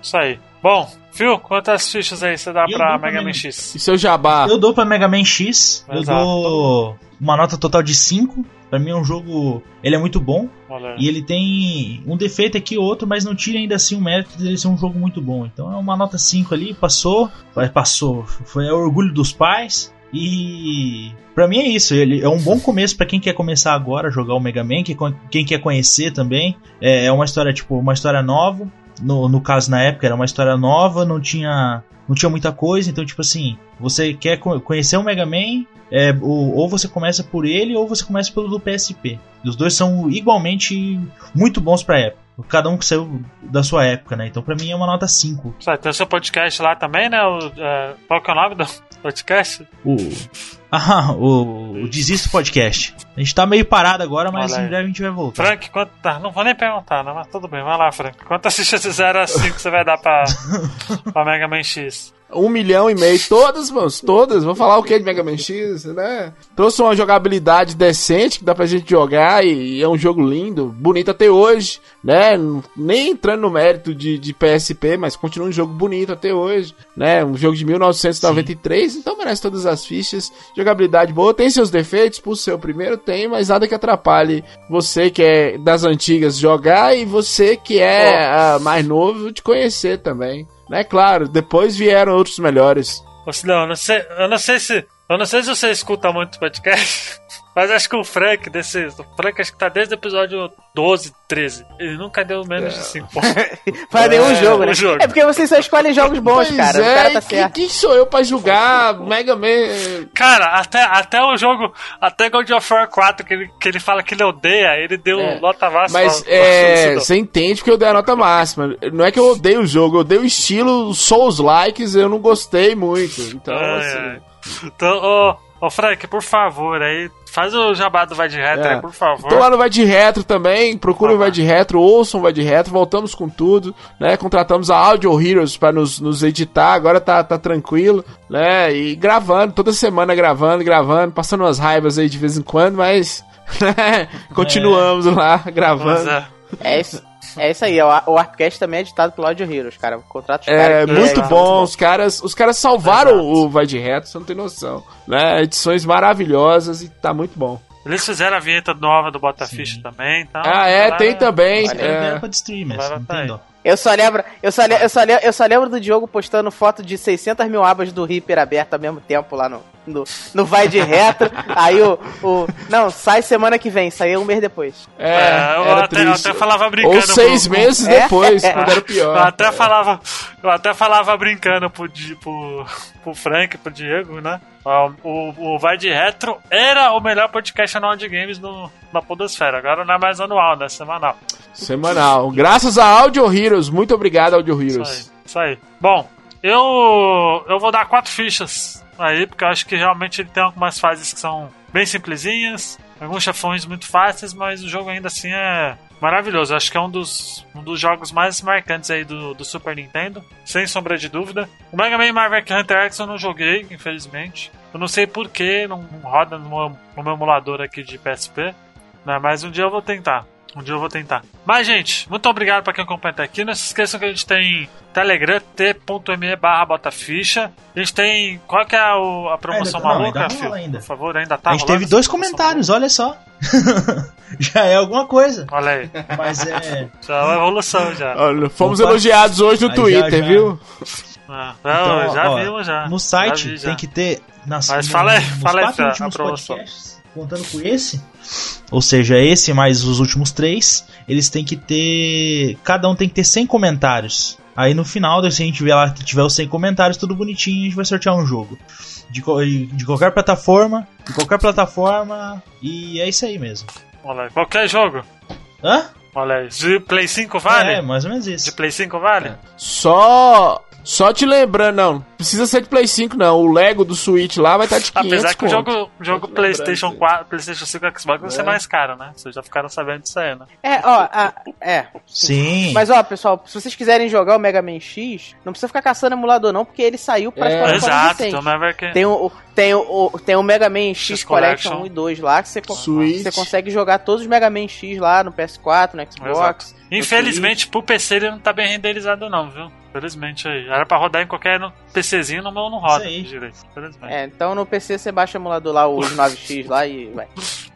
S1: Isso aí. Bom, Phil, quantas fichas aí você dá
S2: Eu
S1: pra Mega Man X?
S4: E seu jabá?
S2: Eu dou pra Mega Man X, eu
S1: Exato.
S2: dou uma nota total de 5. Pra mim é um jogo. Ele é muito bom.
S1: Olha.
S2: E ele tem um defeito aqui ou outro, mas não tira ainda assim o mérito dele ser um jogo muito bom. Então é uma nota 5 ali, passou. Passou. Foi o orgulho dos pais. E pra mim é isso. Ele é um bom começo pra quem quer começar agora a jogar o Mega Man, que- quem quer conhecer também. É, é uma história, tipo, uma história nova. No, no caso, na época, era uma história nova, não tinha. Não tinha muita coisa, então, tipo assim, você quer co- conhecer o Mega Man, é, ou, ou você começa por ele, ou você começa pelo do PSP. E os dois são igualmente muito bons pra época. Cada um que saiu da sua época, né? Então pra mim é uma nota 5.
S1: Isso aí, tem o seu podcast lá também, né? O, é, qual que é o nome do podcast?
S2: O. Ah, o, o Desisto Podcast. A gente tá meio parado agora, mas em breve a gente vai voltar.
S1: Frank, quanto. Tá, não vou nem perguntar, não, mas tudo bem, vai lá, Frank. Quantas fichas de 0 a 5 você vai dar pra, pra Mega Man X?
S4: Um milhão e meio, todas, mano, todas. Vou falar o que de Mega Man X, né? Trouxe uma jogabilidade decente que dá pra gente jogar e, e é um jogo lindo, bonito até hoje, né? Nem entrando no mérito de, de PSP, mas continua um jogo bonito até hoje, né? Um jogo de 1993, Sim. então merece todas as fichas. Jogabilidade boa, tem seus defeitos, por ser o primeiro tem, mas nada que atrapalhe você que é das antigas jogar e você que é oh. uh, mais novo de conhecer também. É claro, depois vieram outros melhores.
S1: Silão, eu não sei, eu não sei se. Eu não sei se você escuta muito podcast. Mas acho que o Frank, desse, o Frank acho que tá desde o episódio 12, 13. Ele nunca deu menos é. de 5 pontos.
S5: Pra nenhum é, jogo, né? Jogo. É porque vocês só escolhem jogos bons,
S4: pois
S5: cara.
S4: É, o cara tá certo. Quem sou eu pra julgar Mega Man?
S1: Cara, até, até o jogo, até God of War 4, que ele, que ele fala que ele odeia, ele deu é. nota máxima.
S4: Mas é, você entende que eu dei a nota máxima. Não é que eu odeio o jogo, eu odeio o estilo Souls-likes, eu não gostei muito. Então, é, assim...
S1: Então, ô, oh, oh, Frank, por favor, aí Faz o jabá do Vai de Retro é. aí, por favor.
S4: Tô lá no Vai de Retro também, procura o Vai de Retro, ouçam o Vai de Retro, voltamos com tudo, né? Contratamos a Audio Heroes para nos, nos editar, agora tá, tá tranquilo, né? E gravando, toda semana gravando, gravando, passando umas raivas aí de vez em quando, mas né? continuamos é. lá gravando.
S5: É. é isso. É isso aí, o Artcast também é editado pelo Audio Heroes, cara. Contrato os
S4: É, muito é, bom. Os caras, os caras salvaram Exato. o Vai de Reto, você não tem noção. Né? Edições maravilhosas e tá muito bom.
S1: Eles fizeram a vinheta nova do Botafish também, então.
S4: Ah, é, tem também. Vale
S2: é. pra destruir, mas não tem dó.
S5: Eu só lembro, eu só, eu, só lembro, eu só lembro do Diogo postando foto de 600 mil abas do Reaper aberto ao mesmo tempo lá no, no, no Vai de Retro. aí o, o. Não, sai semana que vem, saiu um mês depois.
S1: É, é eu, até, eu, até, falava brincando.
S4: Ou seis pro, meses é? depois, é, quando era pior.
S1: Eu até, falava, eu até falava brincando pro, pro, pro Frank, pro Diego, né? O, o Vai de Retro era o melhor podcast anual de games no, na Podosfera. Agora não é mais anual, né? Semanal.
S4: Semanal. Graças a Audio Heroes. Muito obrigado, Audio Heroes.
S1: Isso aí. Isso aí. Bom, eu, eu vou dar quatro fichas aí, porque eu acho que realmente ele tem algumas fases que são bem simplesinhas, alguns chefões muito fáceis, mas o jogo ainda assim é maravilhoso. Eu acho que é um dos, um dos jogos mais marcantes aí do, do Super Nintendo, sem sombra de dúvida. O Mega Man Marvel Hunter X eu não joguei, infelizmente. Eu não sei porquê, não roda no meu, no meu emulador aqui de PSP, né? mas um dia eu vou tentar. Um dia eu vou tentar. Mas, gente, muito obrigado para quem acompanha até aqui. Não se esqueçam que a gente tem Telegram, t.me barra botaficha. A gente tem. Qual que é a, a promoção ainda, maluca, não,
S2: filho? Ainda.
S1: Por favor, ainda tá
S2: A gente teve dois comentários, olha só. já é alguma coisa.
S1: Olha aí.
S2: Mas é.
S1: Já é uma evolução já.
S4: Olha, fomos Opa. elogiados hoje no Aí Twitter, já, já. viu?
S1: Ah, não, então, já ó, vimos já.
S2: No site
S1: vi,
S2: já. tem que ter. Nas,
S1: Mas fala aí, fala aí, a promoção.
S2: Contando com esse, ou seja, esse mais os últimos três, eles têm que ter. Cada um tem que ter 100 comentários. Aí no final, se a gente ver lá que tiver os 100 comentários, tudo bonitinho, a gente vai sortear um jogo. De, de qualquer plataforma, de qualquer plataforma, e é isso aí mesmo.
S1: Olha, qualquer jogo.
S2: Hã?
S1: Olha aí, de Play 5 vale?
S2: É, mais ou menos isso.
S1: De Play 5 vale? É.
S4: Só só te lembrando, não, precisa ser de Play 5 não, o Lego do Switch lá vai estar tá de 500
S1: Apesar que o jogo, jogo PlayStation 4, PlayStation 5 e Xbox vai ser é. mais caro, né? Vocês já ficaram sabendo disso aí, né?
S5: É, ó, a, é.
S2: Sim.
S5: Mas ó, pessoal, se vocês quiserem jogar o Mega Man X, não precisa ficar caçando emulador não, porque ele saiu para
S1: é. as Exato, então não é que...
S5: Tem o, tem o, tem o Mega Man X, X Collection, Collection 1 e 2 lá, que você, você consegue jogar todos os Mega Man X lá no PS4, no Xbox.
S1: Exato. Infelizmente, pro PC ele não tá bem renderizado não, viu? Infelizmente aí. Era pra rodar em qualquer PCzinho, no meu não roda direito. Infelizmente.
S5: É, então no PC você baixa o emulador lá, os 9x lá e vai.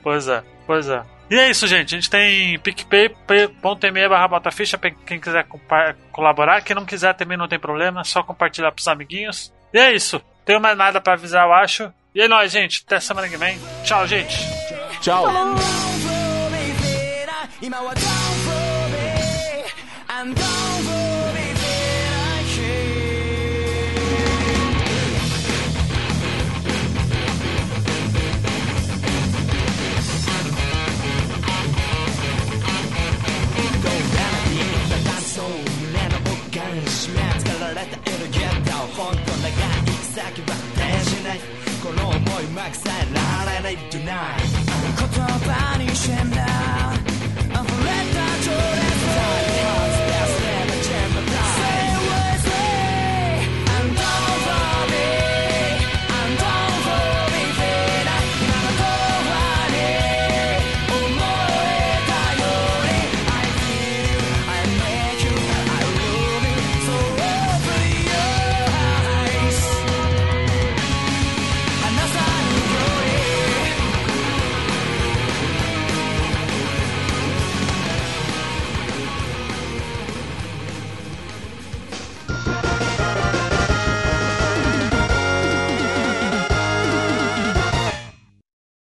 S1: Pois é, pois é. E é isso, gente. A gente tem picpay.me barra botaficha pra quem quiser colaborar. Quem não quiser também não tem problema, é só compartilhar pros amiguinhos. E é isso. Tenho mais nada pra avisar, eu acho. E é nóis, gente. Até semana que vem. Tchau, gente.
S4: Tchau.
S6: I'm
S9: うまくさえられないとない言葉にしない